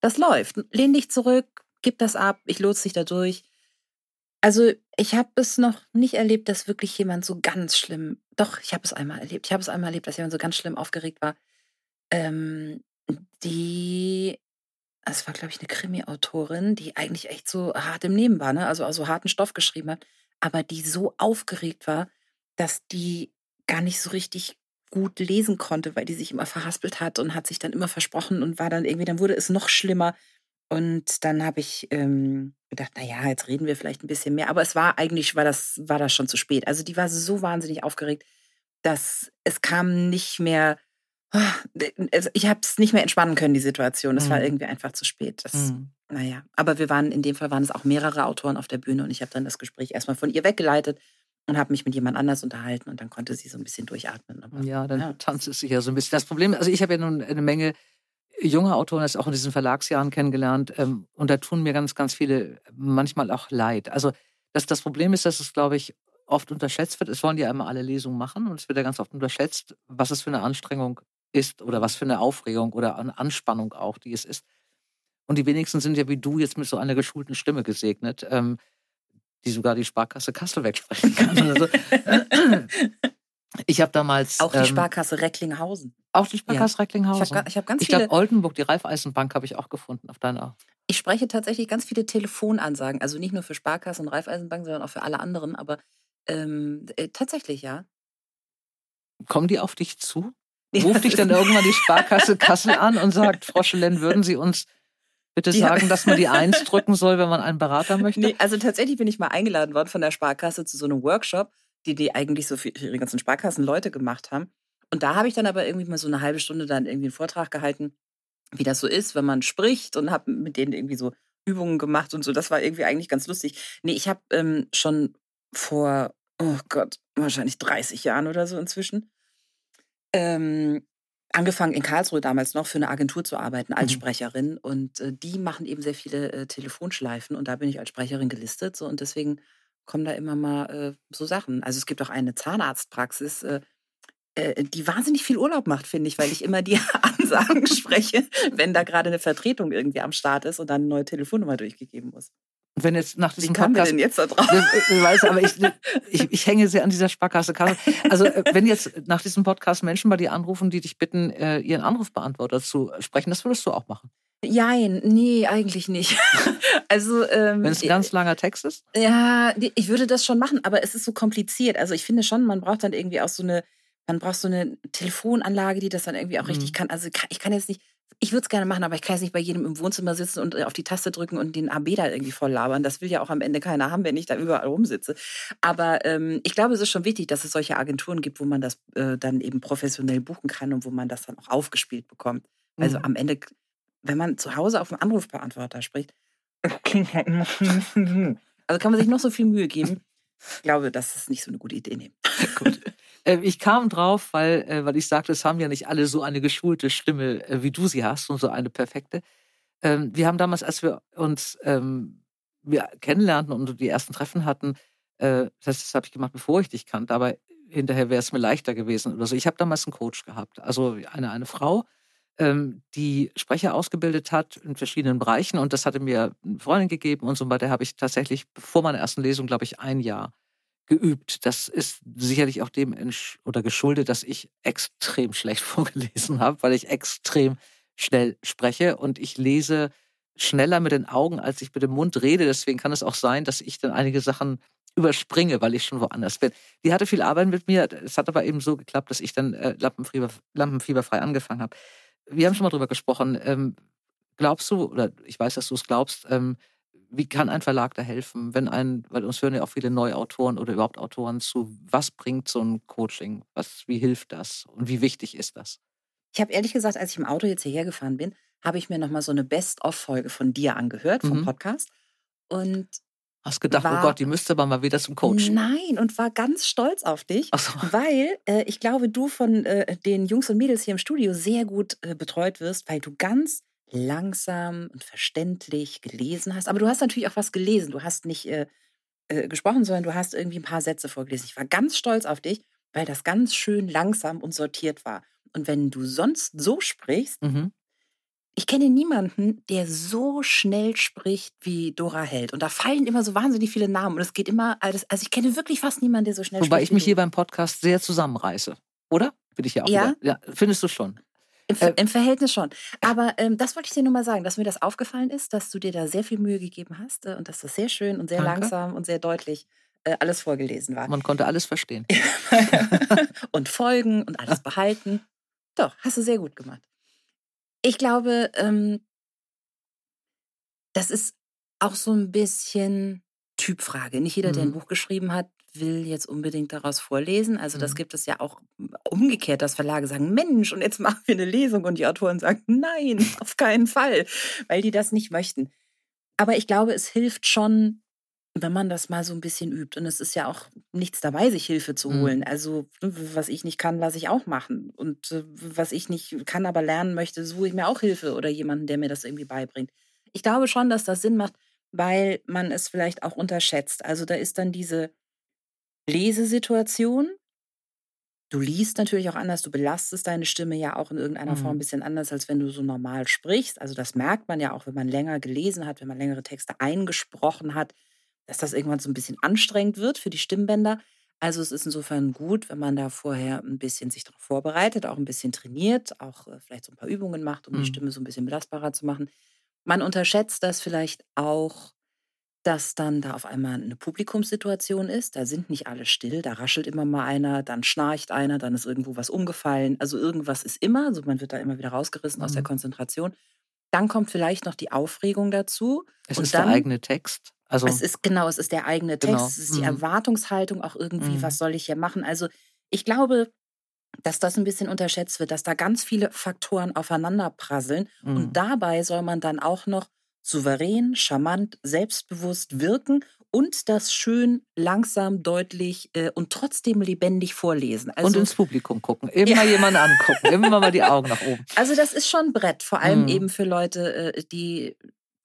das läuft. Lehn dich zurück, gib das ab, ich lotse dich da durch. Also ich habe es noch nicht erlebt, dass wirklich jemand so ganz schlimm, doch, ich habe es einmal erlebt. Ich habe es einmal erlebt, dass jemand so ganz schlimm aufgeregt war. Ähm, die, das war, glaube ich, eine Krimi-Autorin, die eigentlich echt so hart im Leben war, ne? also, also harten Stoff geschrieben hat, aber die so aufgeregt war, dass die gar nicht so richtig gut lesen konnte, weil die sich immer verhaspelt hat und hat sich dann immer versprochen und war dann irgendwie, dann wurde es noch schlimmer. Und dann habe ich ähm, gedacht, naja, jetzt reden wir vielleicht ein bisschen mehr. Aber es war eigentlich, war das, war das schon zu spät. Also die war so wahnsinnig aufgeregt, dass es kam nicht mehr, also ich habe es nicht mehr entspannen können, die Situation. Es mhm. war irgendwie einfach zu spät. Das, mhm. Naja, aber wir waren, in dem Fall waren es auch mehrere Autoren auf der Bühne und ich habe dann das Gespräch erstmal von ihr weggeleitet und habe mich mit jemand anders unterhalten und dann konnte sie so ein bisschen durchatmen. Aber, ja, dann ja. tanzt es sich ja so ein bisschen. Das Problem, also ich habe ja nun eine Menge junge Autoren das auch in diesen Verlagsjahren kennengelernt ähm, und da tun mir ganz, ganz viele manchmal auch leid. Also das, das Problem ist, dass es, glaube ich, oft unterschätzt wird. Es wollen ja immer alle Lesungen machen und es wird ja ganz oft unterschätzt, was es für eine Anstrengung ist oder was für eine Aufregung oder eine Anspannung auch, die es ist. Und die wenigsten sind ja wie du jetzt mit so einer geschulten Stimme gesegnet. Ähm, die sogar die Sparkasse Kassel wegsprechen kann. So. ich habe damals. Auch die ähm, Sparkasse Recklinghausen. Auch die Sparkasse ja. Recklinghausen. Ich habe hab ganz ich glaube, Oldenburg, die Raiffeisenbank, habe ich auch gefunden auf deiner. Ich spreche tatsächlich ganz viele Telefonansagen. Also nicht nur für Sparkasse und Raiffeisenbank, sondern auch für alle anderen. Aber ähm, äh, tatsächlich, ja. Kommen die auf dich zu? Ruft dich dann irgendwann die Sparkasse Kassel an und sagt, Frau Schelen, würden Sie uns bitte sagen, dass man die Eins drücken soll, wenn man einen Berater möchte? Nee, also tatsächlich bin ich mal eingeladen worden von der Sparkasse zu so einem Workshop, die die eigentlich so für ihre ganzen Sparkassen Leute gemacht haben. Und da habe ich dann aber irgendwie mal so eine halbe Stunde dann irgendwie einen Vortrag gehalten, wie das so ist, wenn man spricht und habe mit denen irgendwie so Übungen gemacht und so. Das war irgendwie eigentlich ganz lustig. Nee, ich habe ähm, schon vor, oh Gott, wahrscheinlich 30 Jahren oder so inzwischen, ähm, angefangen in Karlsruhe damals noch für eine Agentur zu arbeiten als mhm. Sprecherin und äh, die machen eben sehr viele äh, Telefonschleifen und da bin ich als Sprecherin gelistet so und deswegen kommen da immer mal äh, so Sachen. Also es gibt auch eine Zahnarztpraxis, äh, äh, die wahnsinnig viel Urlaub macht, finde ich, weil ich immer die Ansagen spreche, wenn da gerade eine Vertretung irgendwie am Start ist und dann eine neue Telefonnummer durchgegeben muss. Wenn jetzt nach diesem Wie kam Podcast, denn jetzt da drauf? Ich weiß, aber ich, ich, ich hänge sehr an dieser Sparkasse. Kasse. Also äh, wenn jetzt nach diesem Podcast Menschen bei dir anrufen, die dich bitten, äh, ihren Anrufbeantworter zu sprechen, das würdest du auch machen. Jein, nee, eigentlich nicht. Also, ähm, Wenn es ein ganz langer Text ist? Ja, ich würde das schon machen, aber es ist so kompliziert. Also ich finde schon, man braucht dann irgendwie auch so eine, man braucht so eine Telefonanlage, die das dann irgendwie auch richtig Mhm. kann. Also ich kann jetzt nicht, ich würde es gerne machen, aber ich kann jetzt nicht bei jedem im Wohnzimmer sitzen und äh, auf die Taste drücken und den AB da irgendwie voll labern. Das will ja auch am Ende keiner haben, wenn ich da überall rumsitze. Aber ähm, ich glaube, es ist schon wichtig, dass es solche Agenturen gibt, wo man das äh, dann eben professionell buchen kann und wo man das dann auch aufgespielt bekommt. Also Mhm. am Ende, wenn man zu Hause auf einen Anrufbeantworter spricht, halt. Also kann man sich noch so viel Mühe geben. Ich glaube, das ist nicht so eine gute Idee. Nee. Gut. Äh, Ich kam drauf, weil, äh, weil ich sagte, es haben ja nicht alle so eine geschulte Stimme, äh, wie du sie hast und so eine perfekte. Ähm, Wir haben damals, als wir uns ähm, wir kennenlernten und die ersten Treffen hatten, äh, das, das habe ich gemacht, bevor ich dich kannte, aber hinterher wäre es mir leichter gewesen oder so. Ich habe damals einen Coach gehabt, also eine, eine Frau, ähm, die Sprecher ausgebildet hat in verschiedenen Bereichen und das hatte mir eine Freundin gegeben und so weiter. habe ich tatsächlich vor meiner ersten Lesung, glaube ich, ein Jahr geübt. Das ist sicherlich auch dem oder geschuldet, dass ich extrem schlecht vorgelesen habe, weil ich extrem schnell spreche und ich lese schneller mit den Augen, als ich mit dem Mund rede. Deswegen kann es auch sein, dass ich dann einige Sachen überspringe, weil ich schon woanders bin. Die hatte viel Arbeit mit mir. Es hat aber eben so geklappt, dass ich dann äh, Lampenfieber, lampenfieberfrei angefangen habe. Wir haben schon mal drüber gesprochen. Ähm, glaubst du, oder ich weiß, dass du es glaubst, ähm, wie kann ein Verlag da helfen, wenn ein, weil uns hören ja auch viele Neuautoren oder überhaupt Autoren zu, was bringt so ein Coaching? Was, wie hilft das? Und wie wichtig ist das? Ich habe ehrlich gesagt, als ich im Auto jetzt hierher gefahren bin, habe ich mir nochmal so eine Best-of-Folge von dir angehört, vom Mhm. Podcast. Und Hast gedacht, War- oh Gott, die müsste aber mal wieder zum Coach. nein, und war ganz stolz auf dich. So. Weil äh, ich glaube, du von äh, den Jungs und Mädels hier im Studio sehr gut äh, betreut wirst, weil du ganz langsam und verständlich gelesen hast. Aber du hast natürlich auch was gelesen. Du hast nicht äh, äh, gesprochen, sondern du hast irgendwie ein paar Sätze vorgelesen. Ich war ganz stolz auf dich, weil das ganz schön langsam und sortiert war. Und wenn du sonst so sprichst, Mhm. Ich kenne niemanden, der so schnell spricht wie Dora Held. Und da fallen immer so wahnsinnig viele Namen. Und es geht immer, alles- also ich kenne wirklich fast niemanden, der so schnell Wobei spricht. ich wie mich hier beim Podcast sehr zusammenreiße. Oder? Bin ich ja auch. Ja? Ja findest du schon? Im, Äh, Im Verhältnis schon. Aber ähm, das wollte ich dir nur mal sagen, dass mir das aufgefallen ist, dass du dir da sehr viel Mühe gegeben hast äh, und dass das sehr schön und sehr Danke. langsam und sehr deutlich äh, alles vorgelesen war. Man konnte alles verstehen. und folgen und alles behalten. Doch, hast du sehr gut gemacht. Ich glaube, ähm, das ist auch so ein bisschen Typfrage. Nicht jeder, der ein Mhm. Buch geschrieben hat, will jetzt unbedingt daraus vorlesen. Also das Mhm. gibt es ja auch umgekehrt, dass Verlage sagen, Mensch, und jetzt machen wir eine Lesung und die Autoren sagen, nein, auf keinen Fall, weil die das nicht möchten. Aber ich glaube, es hilft schon, wenn man das mal so ein bisschen übt. Und es ist ja auch nichts dabei, sich Hilfe zu Mhm. holen. Also was ich nicht kann, lasse ich auch machen. Und äh, was ich nicht kann, aber lernen möchte, suche ich mir auch Hilfe oder jemanden, der mir das irgendwie beibringt. Ich glaube schon, dass das Sinn macht, weil man es vielleicht auch unterschätzt. Also da ist dann diese Lesesituation. Du liest natürlich auch anders, du belastest deine Stimme ja auch in irgendeiner Form ein Mhm. bisschen anders, als wenn du so normal sprichst. Also das merkt man ja auch, wenn man länger gelesen hat, wenn man längere Texte eingesprochen hat, dass das irgendwann so ein bisschen anstrengend wird für die Stimmbänder. Also es ist insofern gut, wenn man da vorher ein bisschen sich darauf vorbereitet, auch ein bisschen trainiert, auch äh, vielleicht so ein paar Übungen macht, um die Mhm. Stimme so ein bisschen belastbarer zu machen. Man unterschätzt das vielleicht auch, dass dann da auf einmal eine Publikumssituation ist. Da sind nicht alle still, da raschelt immer mal einer, dann schnarcht einer, dann ist irgendwo was umgefallen. Also irgendwas ist immer, also man wird da immer wieder rausgerissen aus der Mhm. Konzentration. Dann kommt vielleicht noch die Aufregung dazu. Es Und ist dann- der eigene Text. Also, Es ist genau, es ist der eigene Text, Genau. es ist die Mhm. Erwartungshaltung auch irgendwie, Mhm. was soll ich hier machen? Also ich glaube, dass das ein bisschen unterschätzt wird, dass da ganz viele Faktoren aufeinander prasseln. Mhm. Und dabei soll man dann auch noch souverän, charmant, selbstbewusst wirken und das schön, langsam, deutlich äh, und trotzdem lebendig vorlesen. und Also, ins Publikum gucken. Immer jemanden angucken. Immer mal die Augen nach oben. also das ist schon ein Brett, vor allem Mhm. eben für Leute, äh, die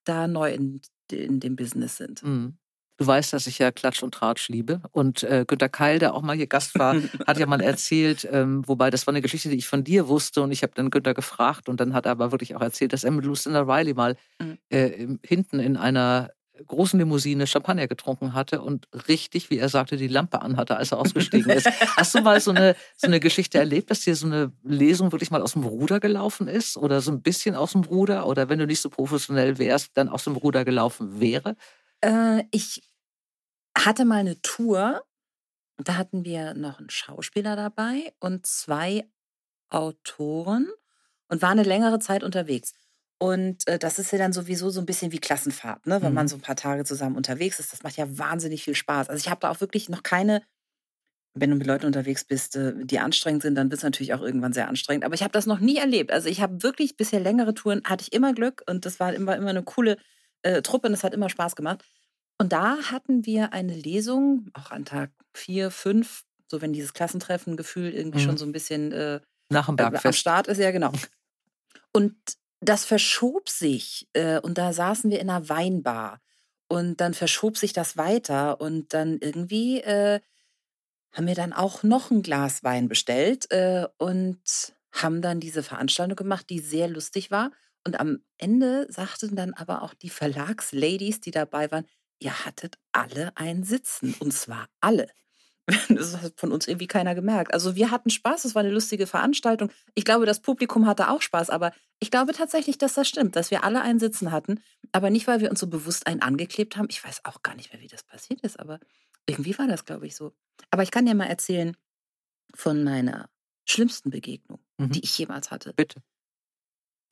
da neu in, in dem Business sind. Mhm. Du weißt, dass ich ja Klatsch und Tratsch liebe. Und äh, Günter Keil, der auch mal hier Gast war, hat ja mal erzählt, ähm, wobei das war eine Geschichte, die ich von dir wusste. Und ich habe dann Günter gefragt und dann hat er aber wirklich auch erzählt, dass er mit Lucinda Riley mal mhm. äh, hinten in einer großen Limousine Champagner getrunken hatte und richtig, wie er sagte, die Lampe anhatte, als er ausgestiegen ist. Hast du mal so eine, so eine Geschichte erlebt, dass dir so eine Lesung wirklich mal aus dem Ruder gelaufen ist? Oder so ein bisschen aus dem Ruder? Oder wenn du nicht so professionell wärst, dann aus dem Ruder gelaufen wäre? Äh, ich hatte mal eine Tour, da hatten wir noch einen Schauspieler dabei und zwei Autoren und waren eine längere Zeit unterwegs. Und äh, das ist ja dann sowieso so ein bisschen wie Klassenfahrt, ne? wenn mhm. man so ein paar Tage zusammen unterwegs ist. Das macht ja wahnsinnig viel Spaß. Also ich habe da auch wirklich noch keine, wenn du mit Leuten unterwegs bist, äh, die anstrengend sind, dann wird es natürlich auch irgendwann sehr anstrengend. Aber ich habe das noch nie erlebt. Also ich habe wirklich bisher längere Touren, hatte ich immer Glück und das war immer, immer eine coole äh, Truppe und es hat immer Spaß gemacht. Und da hatten wir eine Lesung, auch an Tag vier, fünf, so wenn dieses Klassentreffen-Gefühl irgendwie mhm. schon so ein bisschen äh, nach dem Bergfest. Äh, am Start ist, ja genau. Und das verschob sich äh, und da saßen wir in einer Weinbar und dann verschob sich das weiter und dann irgendwie äh, haben wir dann auch noch ein Glas Wein bestellt äh, und haben dann diese Veranstaltung gemacht, die sehr lustig war. Und am Ende sagten dann aber auch die Verlagsladies, die dabei waren, ihr hattet alle ein Sitzen. Und zwar alle. Das hat von uns irgendwie keiner gemerkt. Also wir hatten Spaß, es war eine lustige Veranstaltung. Ich glaube, das Publikum hatte auch Spaß, aber ich glaube tatsächlich, dass das stimmt, dass wir alle ein Sitzen hatten, aber nicht, weil wir uns so bewusst einen angeklebt haben. Ich weiß auch gar nicht mehr, wie das passiert ist, aber irgendwie war das, glaube ich, so. Aber ich kann dir mal erzählen von meiner schlimmsten Begegnung, mhm. die ich jemals hatte. Bitte.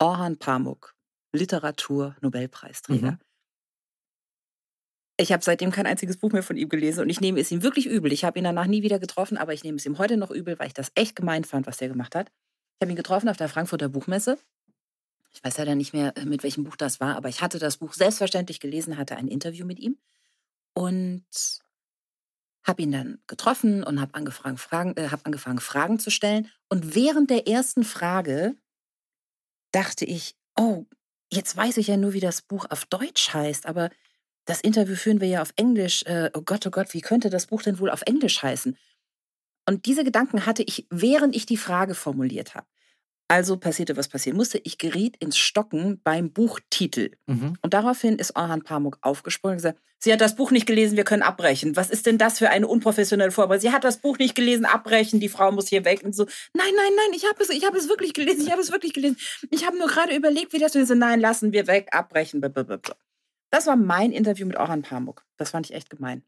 Orhan Pamuk, Literatur-Nobelpreisträger. Mhm. Ich habe seitdem kein einziges Buch mehr von ihm gelesen und ich nehme es ihm wirklich übel. Ich habe ihn danach nie wieder getroffen, aber ich nehme es ihm heute noch übel, weil ich das echt gemein fand, was er gemacht hat. Ich habe ihn getroffen auf der Frankfurter Buchmesse. Ich weiß leider nicht mehr, mit welchem Buch das war, aber ich hatte das Buch selbstverständlich gelesen, hatte ein Interview mit ihm und habe ihn dann getroffen und habe angefangen, Fragen, äh, hab angefangen, Fragen zu stellen. Und während der ersten Frage dachte ich, oh, jetzt weiß ich ja nur, wie das Buch auf Deutsch heißt, aber das Interview führen wir ja auf Englisch. Äh, oh Gott, oh Gott, wie könnte das Buch denn wohl auf Englisch heißen? Und diese Gedanken hatte ich, während ich die Frage formuliert habe. Also passierte, was passieren musste. Ich geriet ins Stocken beim Buchtitel. Mhm. Und daraufhin ist Orhan Pamuk aufgesprungen und gesagt, sie hat das Buch nicht gelesen, wir können abbrechen. Was ist denn das für eine unprofessionelle Vorbereitung? Sie hat das Buch nicht gelesen, abbrechen, die Frau muss hier weg. Und so, nein, nein, nein, ich habe es, hab es wirklich gelesen, ich habe es wirklich gelesen. Ich habe nur gerade überlegt, wie das ist. Nein, lassen wir weg, abbrechen. Blablabla. Das war mein Interview mit Orhan Pamuk. Das fand ich echt gemein.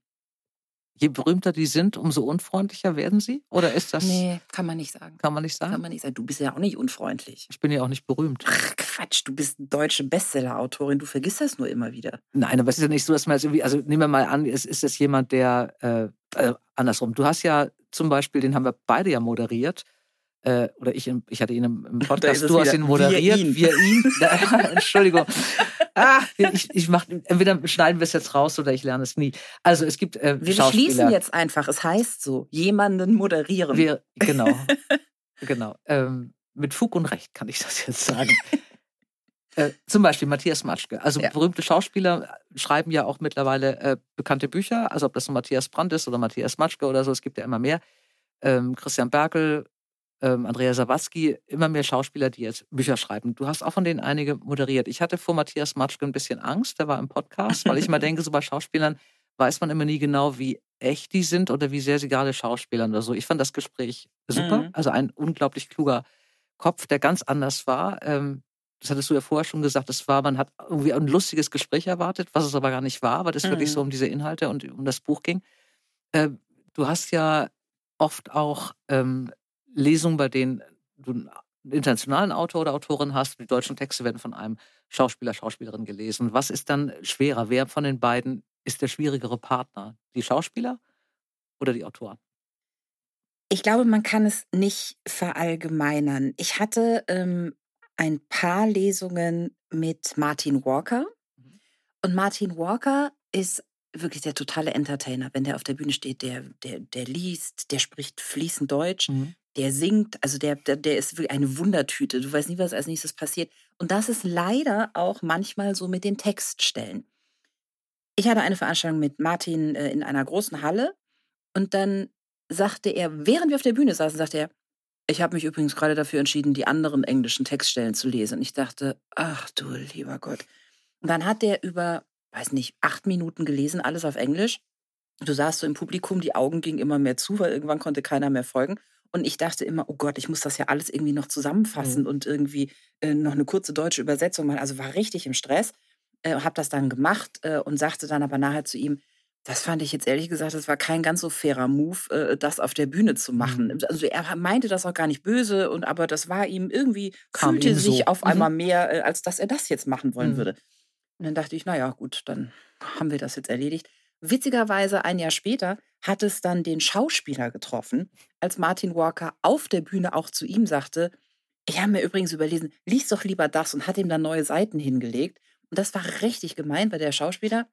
Je berühmter die sind, umso unfreundlicher werden sie? Oder ist das. Nee, kann man nicht sagen. Kann man nicht sagen? Kann man nicht sagen. Du bist ja auch nicht unfreundlich. Ich bin ja auch nicht berühmt. Ach, Quatsch, du bist deutsche Bestseller-Autorin. Du vergisst das nur immer wieder. Nein, aber es ist ja nicht so, dass man jetzt irgendwie. Also nehmen wir mal an, es ist das jemand, der. Äh, äh, andersrum. Du hast ja zum Beispiel, den haben wir beide ja moderiert. Äh, oder ich, ich hatte ihn im, Podcast, du hast ihn moderiert, wir ihn. Wir ihn. Entschuldigung. Ah, ich, ich mach, entweder schneiden wir es jetzt raus oder ich lerne es nie. Also es gibt äh, Wir schließen jetzt einfach, es heißt so, jemanden moderieren. Wir, genau, genau. Ähm, mit Fug und Recht kann ich das jetzt sagen. Äh, zum Beispiel Matthias Matschke. Also ja. berühmte Schauspieler schreiben ja auch mittlerweile äh, bekannte Bücher. Also ob das so Matthias Brandt ist oder Matthias Matschke oder so, es gibt ja immer mehr. Ähm, Christian Berkel, ähm, Andrea Sawatzki, immer mehr Schauspieler, die jetzt Bücher schreiben. Du hast auch von denen einige moderiert. Ich hatte vor Matthias Matschke ein bisschen Angst, der war im Podcast, weil ich immer denke, so bei Schauspielern weiß man immer nie genau, wie echt die sind oder wie sehr sie gerade schauspielern oder so. Ich fand das Gespräch super. Mhm. Also ein unglaublich kluger Kopf, der ganz anders war. Ähm, das hattest du ja vorher schon gesagt, das war, man hat irgendwie ein lustiges Gespräch erwartet, was es aber gar nicht war, weil das mhm. wirklich so um diese Inhalte und um das Buch ging. Äh, du hast ja oft auch ähm, Lesungen, bei denen du einen internationalen Autor oder Autorin hast. Die deutschen Texte werden von einem Schauspieler, Schauspielerin gelesen. Was ist dann schwerer? Wer von den beiden ist der schwierigere Partner? Die Schauspieler oder die Autoren? Ich glaube, man kann es nicht verallgemeinern. Ich hatte ähm, ein paar Lesungen mit Martin Walker. Mhm. Und Martin Walker ist wirklich der totale Entertainer. Wenn der auf der Bühne steht, der, der, der liest, der spricht fließend Deutsch. Mhm der singt, also der, der, der ist wirklich eine Wundertüte. Du weißt nie, was als nächstes passiert. Und das ist leider auch manchmal so mit den Textstellen. ich hatte eine Veranstaltung mit Martin äh, in einer großen Halle und dann sagte er, während wir auf der Bühne saßen, sagte er, ich habe mich übrigens gerade dafür entschieden, die anderen englischen Textstellen zu lesen. Und ich dachte, ach du lieber Gott. Und dann hat der über, weiß nicht, acht Minuten gelesen, alles auf Englisch. Du saßt so im Publikum, die Augen gingen immer mehr zu, weil irgendwann konnte keiner mehr folgen. Und ich dachte immer, oh Gott, ich muss das ja alles irgendwie noch zusammenfassen mhm. und irgendwie äh, noch eine kurze deutsche Übersetzung machen. Also war richtig im Stress, äh, habe das dann gemacht äh, und sagte dann aber nachher zu ihm, das fand ich jetzt ehrlich gesagt, das war kein ganz so fairer Move, äh, das auf der Bühne zu machen. Mhm. Also er meinte das auch gar nicht böse, und aber das war ihm irgendwie, Kam fühlte sich so. auf mhm. einmal mehr, äh, als dass er das jetzt machen wollen mhm. würde. Und dann dachte ich, naja, gut, dann haben wir das jetzt erledigt. Witzigerweise ein Jahr später hat es dann den Schauspieler getroffen, als Martin Walker auf der Bühne auch zu ihm sagte, ich habe mir übrigens überlesen, lies doch lieber das und hat ihm dann neue Seiten hingelegt. Und das war richtig gemein, weil der Schauspieler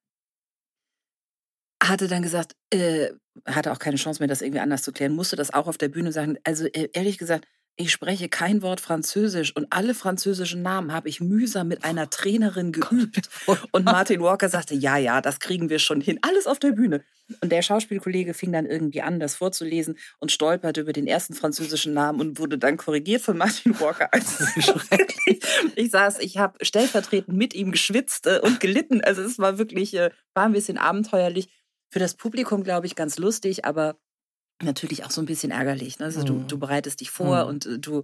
hatte dann gesagt, äh, hatte auch keine Chance mehr, das irgendwie anders zu klären, musste das auch auf der Bühne sagen. Also äh, ehrlich gesagt, ich spreche kein Wort Französisch und alle französischen Namen habe ich mühsam mit einer Trainerin geübt. Und Martin Walker sagte, ja, ja, das kriegen wir schon hin. Alles auf der Bühne. Und der Schauspielkollege fing dann irgendwie an, das vorzulesen und stolperte über den ersten französischen Namen und wurde dann korrigiert von Martin Walker. Also ich saß, ich habe stellvertretend mit ihm geschwitzt äh, und gelitten. Also es war wirklich, äh, war ein bisschen abenteuerlich für das Publikum, glaube ich, ganz lustig, aber natürlich auch so ein bisschen ärgerlich. Ne? Also mhm. du, du bereitest dich vor mhm. und äh, du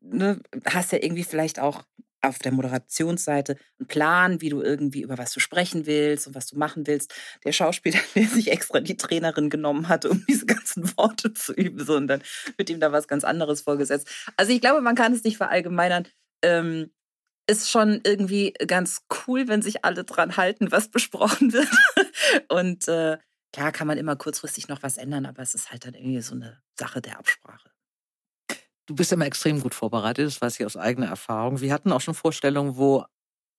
ne, hast ja irgendwie vielleicht auch auf der Moderationsseite einen Plan, wie du irgendwie über was du sprechen willst und was du machen willst. Der Schauspieler, der sich extra die Trainerin genommen hat, um diese ganzen Worte zu üben, so, und dann wird ihm da was ganz anderes vorgesetzt. Also ich glaube, man kann es nicht verallgemeinern. Ähm, ist schon irgendwie ganz cool, wenn sich alle dran halten, was besprochen wird. Und äh, klar kann man immer kurzfristig noch was ändern, aber es ist halt dann irgendwie so eine Sache der Absprache. Du bist immer extrem gut vorbereitet, das weiß ich aus eigener Erfahrung. Wir hatten auch schon Vorstellungen, wo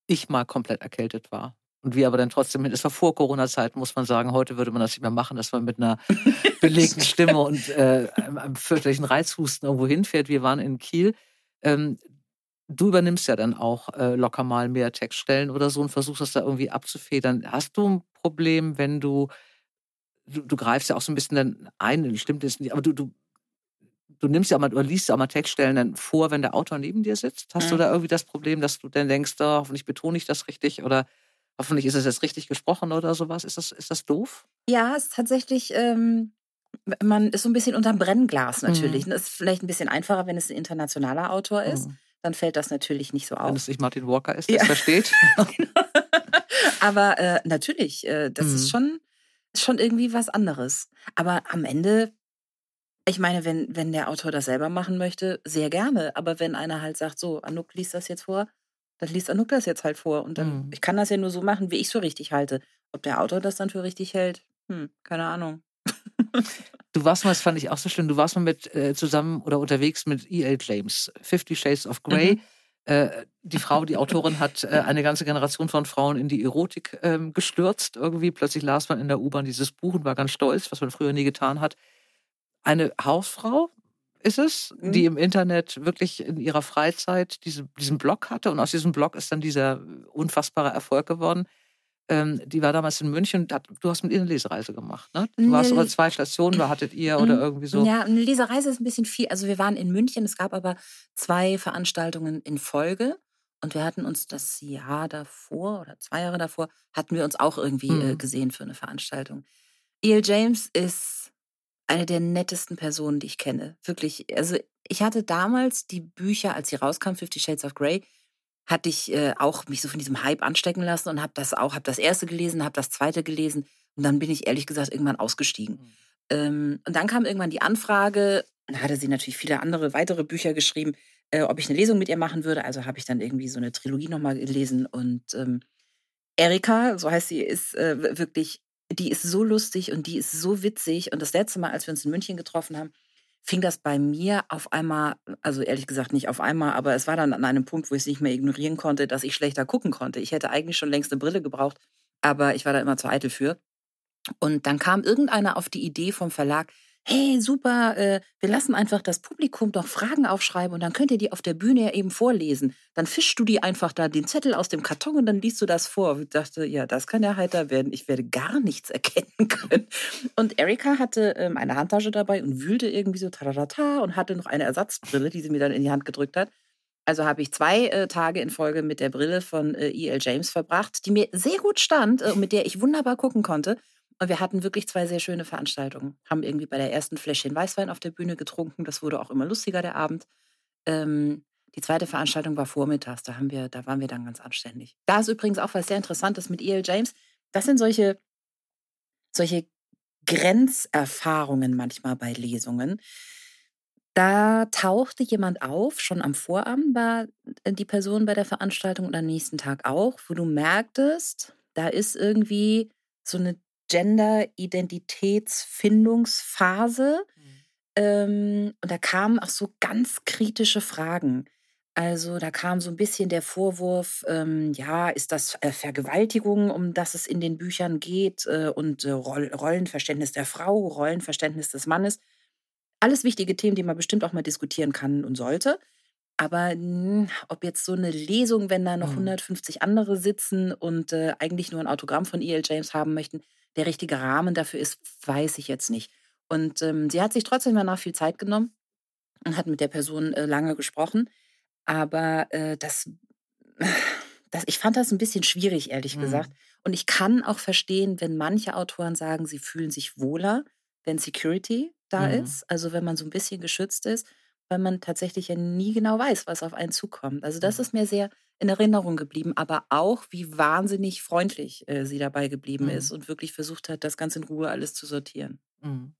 ich mal komplett erkältet war. Und wir aber dann trotzdem, es war vor Corona-Zeit, muss man sagen, heute würde man das nicht mehr machen, dass man mit einer belegten Stimme und äh, einem fürchterlichen Reizhusten irgendwo hinfährt. Wir waren in Kiel. Ähm, du übernimmst ja dann auch äh, locker mal mehr Textstellen oder so und versuchst das da irgendwie abzufedern. Hast du ein Problem, wenn du, du, du greifst ja auch so ein bisschen dann ein, stimmt das nicht, aber du, du, du nimmst ja auch mal oder liest ja auch mal Textstellen dann vor, wenn der Autor neben dir sitzt. Hast mhm. du da irgendwie das Problem, dass du dann denkst, oh, hoffentlich betone ich das richtig oder hoffentlich ist es jetzt richtig gesprochen oder sowas? Ist das, ist das doof? Ja, es ist tatsächlich. Ähm man ist so ein bisschen unterm Brennglas natürlich. Mhm. Das ist vielleicht ein bisschen einfacher, wenn es ein internationaler Autor ist. Mhm dann fällt das natürlich nicht so auf. Wenn es nicht Martin Walker ist, der ja. versteht. Genau. Aber äh, natürlich, äh, das mhm. ist schon, schon irgendwie was anderes. Aber am Ende, ich meine, wenn, wenn der Autor das selber machen möchte, sehr gerne. Aber wenn einer halt sagt, so, Anouk liest das jetzt vor, dann liest Anouk das jetzt halt vor. Und dann, mhm. ich kann das ja nur so machen, wie ich es für richtig halte. Ob der Autor das dann für richtig hält, hm, keine Ahnung. Du warst mal, das fand ich auch so schön, du warst mal mit äh, zusammen oder unterwegs mit E.L. James, Fifty Shades of Grey. Mhm. Äh, die Frau, die Autorin, hat äh, eine ganze Generation von Frauen in die Erotik ähm, gestürzt. Irgendwie plötzlich las man in der U-Bahn dieses Buch und war ganz stolz, was man früher nie getan hat. Eine Hausfrau ist es, mhm. die im Internet wirklich in ihrer Freizeit diese, diesen Blog hatte und aus diesem Blog ist dann dieser unfassbare Erfolg geworden. Ähm, die war damals in München und hat, du hast mit ihr eine Lesereise gemacht, ne? Du warst über zwei Stationen, da hattet ihr oder mhm. irgendwie so. Ja, eine Lesereise ist ein bisschen viel. Also wir waren in München, es gab aber zwei Veranstaltungen in Folge. Und wir hatten uns das Jahr davor oder zwei Jahre davor, hatten wir uns auch irgendwie äh, mhm. äh, gesehen für eine Veranstaltung. E.L. James ist eine der nettesten Personen, die ich kenne. Wirklich. Also ich hatte damals die Bücher, als sie rauskam, Fifty Shades of Grey, hatte ich äh, auch mich so von diesem Hype anstecken lassen und habe das auch, habe das erste gelesen, habe das zweite gelesen und dann bin ich ehrlich gesagt irgendwann ausgestiegen. Mhm. Ähm, und dann kam irgendwann die Anfrage, dann hatte sie natürlich viele andere weitere Bücher geschrieben, äh, ob ich eine Lesung mit ihr machen würde. Also habe ich dann irgendwie so eine Trilogie nochmal gelesen und ähm, Erika, so heißt sie, ist äh, wirklich, die ist so lustig und die ist so witzig. Und das letzte Mal, als wir uns in München getroffen haben, fing das bei mir auf einmal, also ehrlich gesagt nicht auf einmal, aber es war dann an einem Punkt, wo ich es nicht mehr ignorieren konnte, dass ich schlechter gucken konnte. Ich hätte eigentlich schon längst eine Brille gebraucht, aber ich war da immer zu eitel für. Und dann kam irgendeiner auf die Idee vom Verlag, hey, super, äh, wir lassen einfach das Publikum doch Fragen aufschreiben und dann könnt ihr die auf der Bühne ja eben vorlesen. Dann fischst du die einfach da den Zettel aus dem Karton und dann liest du das vor. Ich dachte, ja, das kann ja heiter werden. Ich werde gar nichts erkennen können. Und Erika hatte ähm, eine Handtasche dabei und wühlte irgendwie so tararata und hatte noch eine Ersatzbrille, die sie mir dann in die Hand gedrückt hat. Also habe ich zwei äh, Tage in Folge mit der Brille von äh, E.L. James verbracht, die mir sehr gut stand äh, und mit der ich wunderbar gucken konnte. Und wir hatten wirklich zwei sehr schöne Veranstaltungen. Haben irgendwie bei der ersten Fläschchen Weißwein auf der Bühne getrunken. Das wurde auch immer lustiger, der Abend. Ähm, die zweite Veranstaltung war vormittags. Da, haben wir, da waren wir dann ganz anständig. Da ist übrigens auch was sehr Interessantes mit E.L. James. Das sind solche, solche Grenzerfahrungen manchmal bei Lesungen. Da tauchte jemand auf, schon am Vorabend war äh, die Person bei der Veranstaltung und am nächsten Tag auch, wo du merktest, da ist irgendwie so eine Gender-Identitätsfindungsphase. Mhm. Ähm, und da kamen auch so ganz kritische Fragen. Also da kam so ein bisschen der Vorwurf, ähm, ja, ist das äh, Vergewaltigung, um das es in den Büchern geht, äh, und äh, Roll Rollenverständnis der Frau, Rollenverständnis des Mannes. Alles wichtige Themen, die man bestimmt auch mal diskutieren kann und sollte. Aber mh, ob jetzt so eine Lesung, wenn da noch mhm. 150 andere sitzen und äh, eigentlich nur ein Autogramm von E.L. James haben möchten, der richtige Rahmen dafür ist, weiß ich jetzt nicht. Und ähm, sie hat sich trotzdem danach viel Zeit genommen und hat mit der Person äh, lange gesprochen. Aber äh, das, das, ich fand das ein bisschen schwierig, ehrlich mhm. gesagt. Und ich kann auch verstehen, wenn manche Autoren sagen, sie fühlen sich wohler, wenn Security da mhm. ist, also wenn man so ein bisschen geschützt ist, weil man tatsächlich ja nie genau weiß, was auf einen zukommt. Also das ist mir sehr in Erinnerung geblieben, aber auch, wie wahnsinnig freundlich äh, sie dabei geblieben mhm. ist und wirklich versucht hat, das ganz in Ruhe alles zu sortieren. Mhm.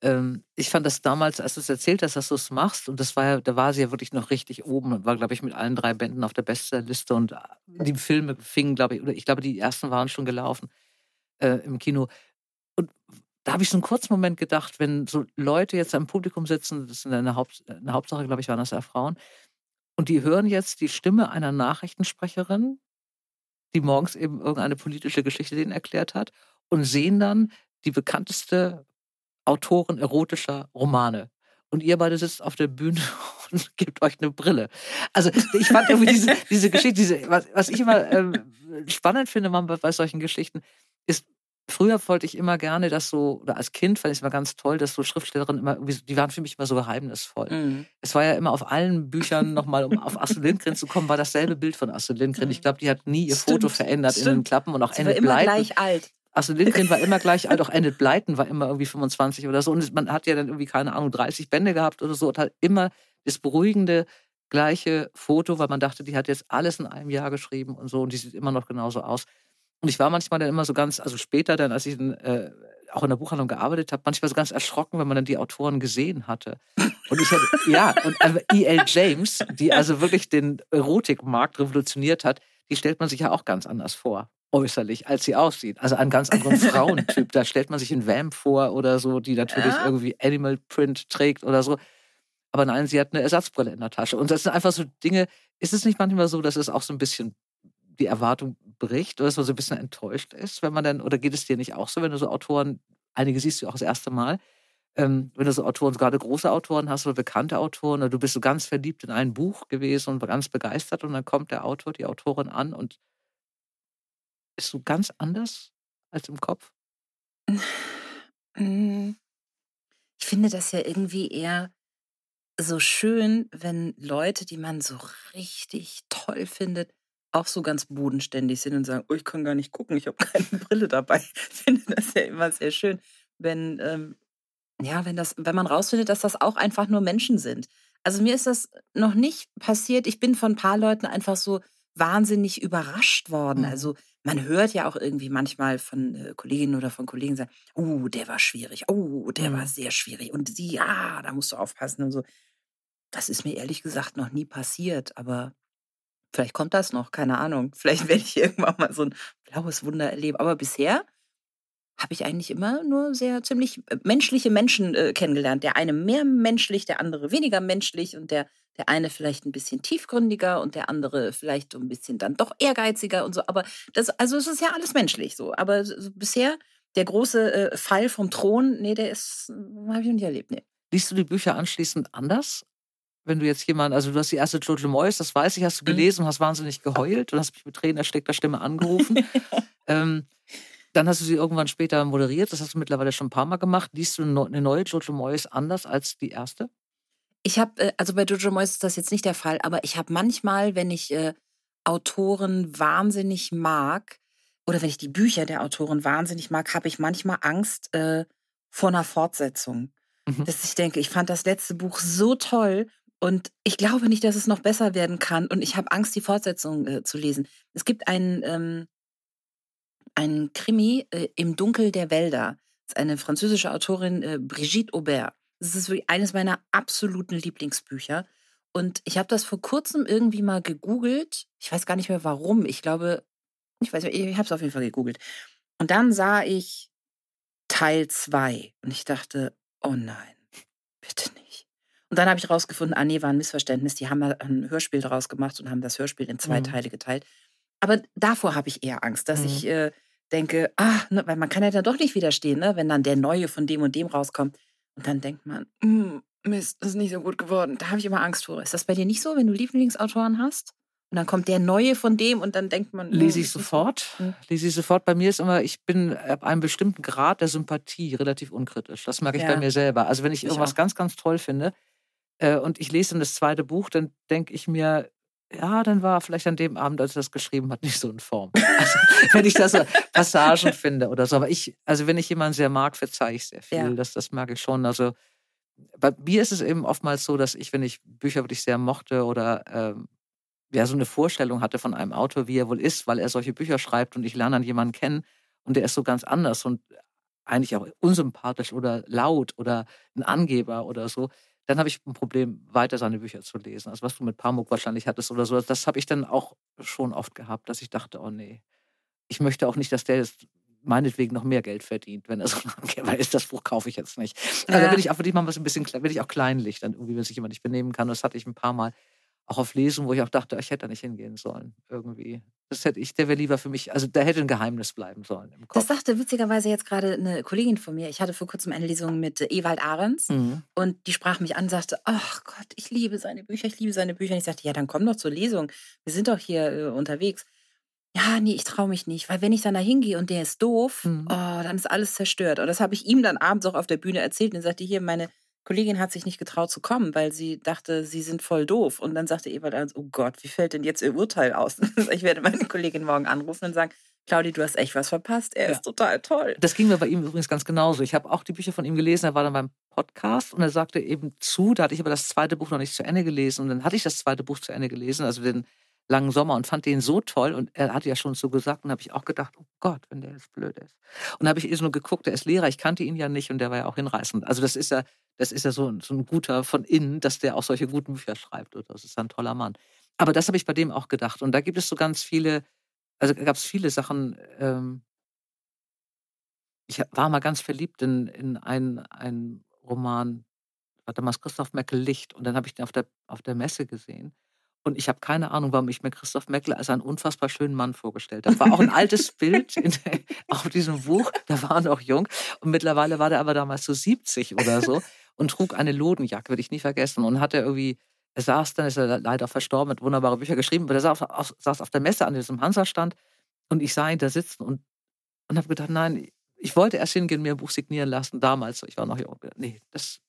Ähm, ich fand das damals, als du es erzählt hast, dass du es machst, und das war ja, da war sie ja wirklich noch richtig oben und war, glaube ich, mit allen drei Bänden auf der Bestsellerliste und äh, die Filme fingen, glaube ich, oder ich glaube, die ersten waren schon gelaufen äh, im Kino. Und da habe ich so einen kurzen Moment gedacht, wenn so Leute jetzt am Publikum sitzen, das ist eine, Haupt, eine Hauptsache, glaube ich, waren das ja Frauen, und die hören jetzt die Stimme einer Nachrichtensprecherin, die morgens eben irgendeine politische Geschichte denen erklärt hat, und sehen dann die bekannteste Autorin erotischer Romane. Und ihr beide sitzt auf der Bühne und gebt euch eine Brille. Also ich fand irgendwie diese, diese Geschichte, diese, was, was ich immer ähm, spannend finde bei, bei solchen Geschichten, ist, Früher wollte ich immer gerne, dass so, oder als Kind fand ich es immer ganz toll, dass so Schriftstellerinnen immer, die waren für mich immer so geheimnisvoll. Mhm. Es war ja immer auf allen Büchern nochmal, um auf Astrid Lindgren zu kommen, war dasselbe Bild von Astrid Lindgren. Ich mhm. glaube, die hat nie ihr Stimmt. Foto verändert Stimmt. in den Klappen und auch Sie Enid war immer gleich alt. Astrid Lindgren war immer gleich alt, auch Enid Blyton war immer irgendwie 25 oder so. Und man hat ja dann irgendwie, keine Ahnung, 30 Bände gehabt oder so und hat immer das beruhigende, gleiche Foto, weil man dachte, die hat jetzt alles in einem Jahr geschrieben und so und die sieht immer noch genauso aus. Und ich war manchmal dann immer so ganz, also später dann, als ich in, äh, auch in der Buchhandlung gearbeitet habe, manchmal so ganz erschrocken, wenn man dann die Autoren gesehen hatte. Und ich hatte, ja, und also E.L. James, die also wirklich den Erotikmarkt revolutioniert hat, die stellt man sich ja auch ganz anders vor, äußerlich, als sie aussieht. Also einen ganz anderen Frauentyp. Da stellt man sich einen Vamp vor oder so, die natürlich ja. irgendwie Animal Print trägt oder so. Aber nein, sie hat eine Ersatzbrille in der Tasche. Und das sind einfach so Dinge, ist es nicht manchmal so, dass es auch so ein bisschen die Erwartung bricht oder dass man so ein bisschen enttäuscht ist, wenn man dann, oder geht es dir nicht auch so, wenn du so Autoren, einige siehst du auch das erste Mal, ähm, wenn du so Autoren, gerade große Autoren hast oder bekannte Autoren, oder du bist so ganz verliebt in ein Buch gewesen und ganz begeistert und dann kommt der Autor, die Autorin an und ist so ganz anders als im Kopf? Ich finde das ja irgendwie eher so schön, wenn Leute, die man so richtig toll findet, auch so ganz bodenständig sind und sagen, oh, ich kann gar nicht gucken, ich habe keine Brille dabei. Ich finde das ja immer sehr schön, wenn, ähm, ja, wenn das, wenn man rausfindet, dass das auch einfach nur Menschen sind. Also mir ist das noch nicht passiert. Ich bin von ein paar Leuten einfach so wahnsinnig überrascht worden. Mhm. Also man hört ja auch irgendwie manchmal von äh, Kolleginnen oder von Kollegen sagen, oh, der war schwierig, oh, der mhm. war sehr schwierig. Und sie, ja, da musst du aufpassen und so. Das ist mir ehrlich gesagt noch nie passiert, aber Vielleicht kommt das noch, keine Ahnung. Vielleicht werde ich irgendwann mal so ein blaues Wunder erleben. Aber bisher habe ich eigentlich immer nur sehr ziemlich äh, menschliche Menschen äh, kennengelernt. Der eine mehr menschlich, der andere weniger menschlich und der, der eine vielleicht ein bisschen tiefgründiger und der andere vielleicht ein bisschen dann doch ehrgeiziger und so. Aber das, also es ist ja alles menschlich so. Aber so, bisher der große äh, Fall vom Thron, nee, der ist, hm, habe ich noch nicht erlebt, nee. Liest du die Bücher anschließend anders? Wenn du jetzt jemand, also du hast die erste Jojo Moyes, das weiß ich, hast du mhm. gelesen und hast wahnsinnig geheult und hast mich mit Tränen erstickter Stimme angerufen. ähm, dann hast du sie irgendwann später moderiert, das hast du mittlerweile schon ein paar Mal gemacht. Liest du eine neue Jojo Moyes anders als die erste? Ich habe, äh, also bei Jojo Moyes ist das jetzt nicht der Fall, aber ich habe manchmal, wenn ich äh, Autoren wahnsinnig mag, oder wenn ich die Bücher der Autoren wahnsinnig mag, habe ich manchmal Angst äh, vor einer Fortsetzung. Mhm. Dass ich denke, ich fand das letzte Buch so toll und ich glaube nicht, dass es noch besser werden kann und ich habe Angst, die Fortsetzung äh, zu lesen. Es gibt einen, ähm, einen Krimi äh, im Dunkel der Wälder. Das ist eine französische Autorin, äh, Brigitte Aubert. Das ist wirklich eines meiner absoluten Lieblingsbücher. Und ich habe das vor kurzem irgendwie mal gegoogelt. Ich weiß gar nicht mehr warum. Ich glaube, ich weiß ich habe es auf jeden Fall gegoogelt. Und dann sah ich Teil 2 und ich dachte, oh nein, bitte nicht. Und dann habe ich rausgefunden, ah nee, war ein Missverständnis. Die haben ein Hörspiel daraus gemacht und haben das Hörspiel in zwei mhm. Teile geteilt. Aber davor habe ich eher Angst, dass mhm. ich äh, denke, ah, ne, weil man kann ja dann doch nicht widerstehen, ne, wenn dann der neue von dem und dem rauskommt. Und dann denkt man, mm, Mist, das ist nicht so gut geworden. Da habe ich immer Angst vor. Ist das bei dir nicht so, wenn du Lieblingsautoren hast? Und dann kommt der neue von dem und dann denkt man. Lese hm, ich sofort. Mhm. Lese ich sofort. Bei mir ist immer, ich bin ab einem bestimmten Grad der Sympathie relativ unkritisch. Das merke ich ja. bei mir selber. Also wenn ich, ich irgendwas auch. ganz, ganz toll finde äh, und ich lese dann das zweite Buch, dann denke ich mir, ja, dann war vielleicht an dem Abend, als er das geschrieben hat, nicht so in Form. Also, wenn ich da so Passagen finde oder so. Aber ich, also wenn ich jemanden sehr mag, verzeihe ich sehr viel. Ja. Das, das merke ich schon. Also bei mir ist es eben oftmals so, dass ich, wenn ich Bücher wirklich sehr mochte oder ähm, ja, so eine Vorstellung hatte von einem Autor, wie er wohl ist, weil er solche Bücher schreibt und ich lerne dann jemanden kennen und der ist so ganz anders und eigentlich auch unsympathisch oder laut oder ein Angeber oder so, dann habe ich ein Problem, weiter seine Bücher zu lesen. Also was du mit Pamuk wahrscheinlich hattest oder so, das habe ich dann auch schon oft gehabt, dass ich dachte, oh nee, ich möchte auch nicht, dass der jetzt meinetwegen noch mehr Geld verdient, wenn er so ein Angeber ist. Das Buch kaufe ich jetzt nicht. Also ja. da will ich auch wirklich mal ein bisschen, will ich auch kleinlich, dann irgendwie, wenn sich jemand nicht benehmen kann. Das hatte ich ein paar Mal auch auf Lesen, wo ich auch dachte, ich hätte da nicht hingehen sollen. Irgendwie. Das hätte ich, der wäre lieber für mich, also da hätte ein Geheimnis bleiben sollen im Kopf. Das sagte witzigerweise jetzt gerade eine Kollegin von mir. Ich hatte vor kurzem eine Lesung mit Ewald Ahrens mhm. und die sprach mich an und sagte, ach Gott, ich liebe seine Bücher, ich liebe seine Bücher. Und ich sagte, ja, dann komm doch zur Lesung. Wir sind doch hier äh, unterwegs. Ja, nee, ich traue mich nicht, weil wenn ich dann da hingehe und der ist doof, mhm. oh, dann ist alles zerstört. Und das habe ich ihm dann abends auch auf der Bühne erzählt und sagte, hier, meine Kollegin hat sich nicht getraut zu kommen, weil sie dachte, sie sind voll doof. Und dann sagte Ewald Ernst, oh Gott, wie fällt denn jetzt ihr Urteil aus? ich werde meine Kollegin morgen anrufen und sagen, Claudi, du hast echt was verpasst. Er ja. ist total toll. Das ging mir bei ihm übrigens ganz genauso. Ich habe auch die Bücher von ihm gelesen. Er war dann beim Podcast und er sagte eben zu, da hatte ich aber das zweite Buch noch nicht zu Ende gelesen. Und dann hatte ich das zweite Buch zu Ende gelesen, also den langen Sommer und fand den so toll und er hatte ja schon so gesagt und habe ich auch gedacht, oh Gott, wenn der jetzt blöd ist. Und habe ich eh so nur geguckt, der ist Lehrer, ich kannte ihn ja nicht und der war ja auch hinreißend. Also das ist ja, das ist ja so, so ein guter von innen, dass der auch solche guten Bücher schreibt. Oder das ist ein toller Mann. Aber das habe ich bei dem auch gedacht. Und da gibt es so ganz viele, also gab es viele Sachen. Ähm, ich war mal ganz verliebt in, in einen, einen Roman, war damals Christoph Meckel Licht. Und dann habe ich den auf der, auf der Messe gesehen. Und ich habe keine Ahnung, warum ich mir Christoph Meckler als einen unfassbar schönen Mann vorgestellt habe. War auch ein altes Bild in, auf diesem Buch. Da war er noch jung. Und mittlerweile war der aber damals so 70 oder so und trug eine Lodenjacke, würde ich nie vergessen. Und hatte irgendwie, er saß dann, ist er leider verstorben, hat wunderbare Bücher geschrieben, aber er saß auf, saß auf der Messe an diesem Hansa-Stand und ich sah ihn da sitzen und, und habe gedacht, nein, ich wollte erst hingehen, mir ein Buch signieren lassen, damals, ich war noch jung. Nee, das,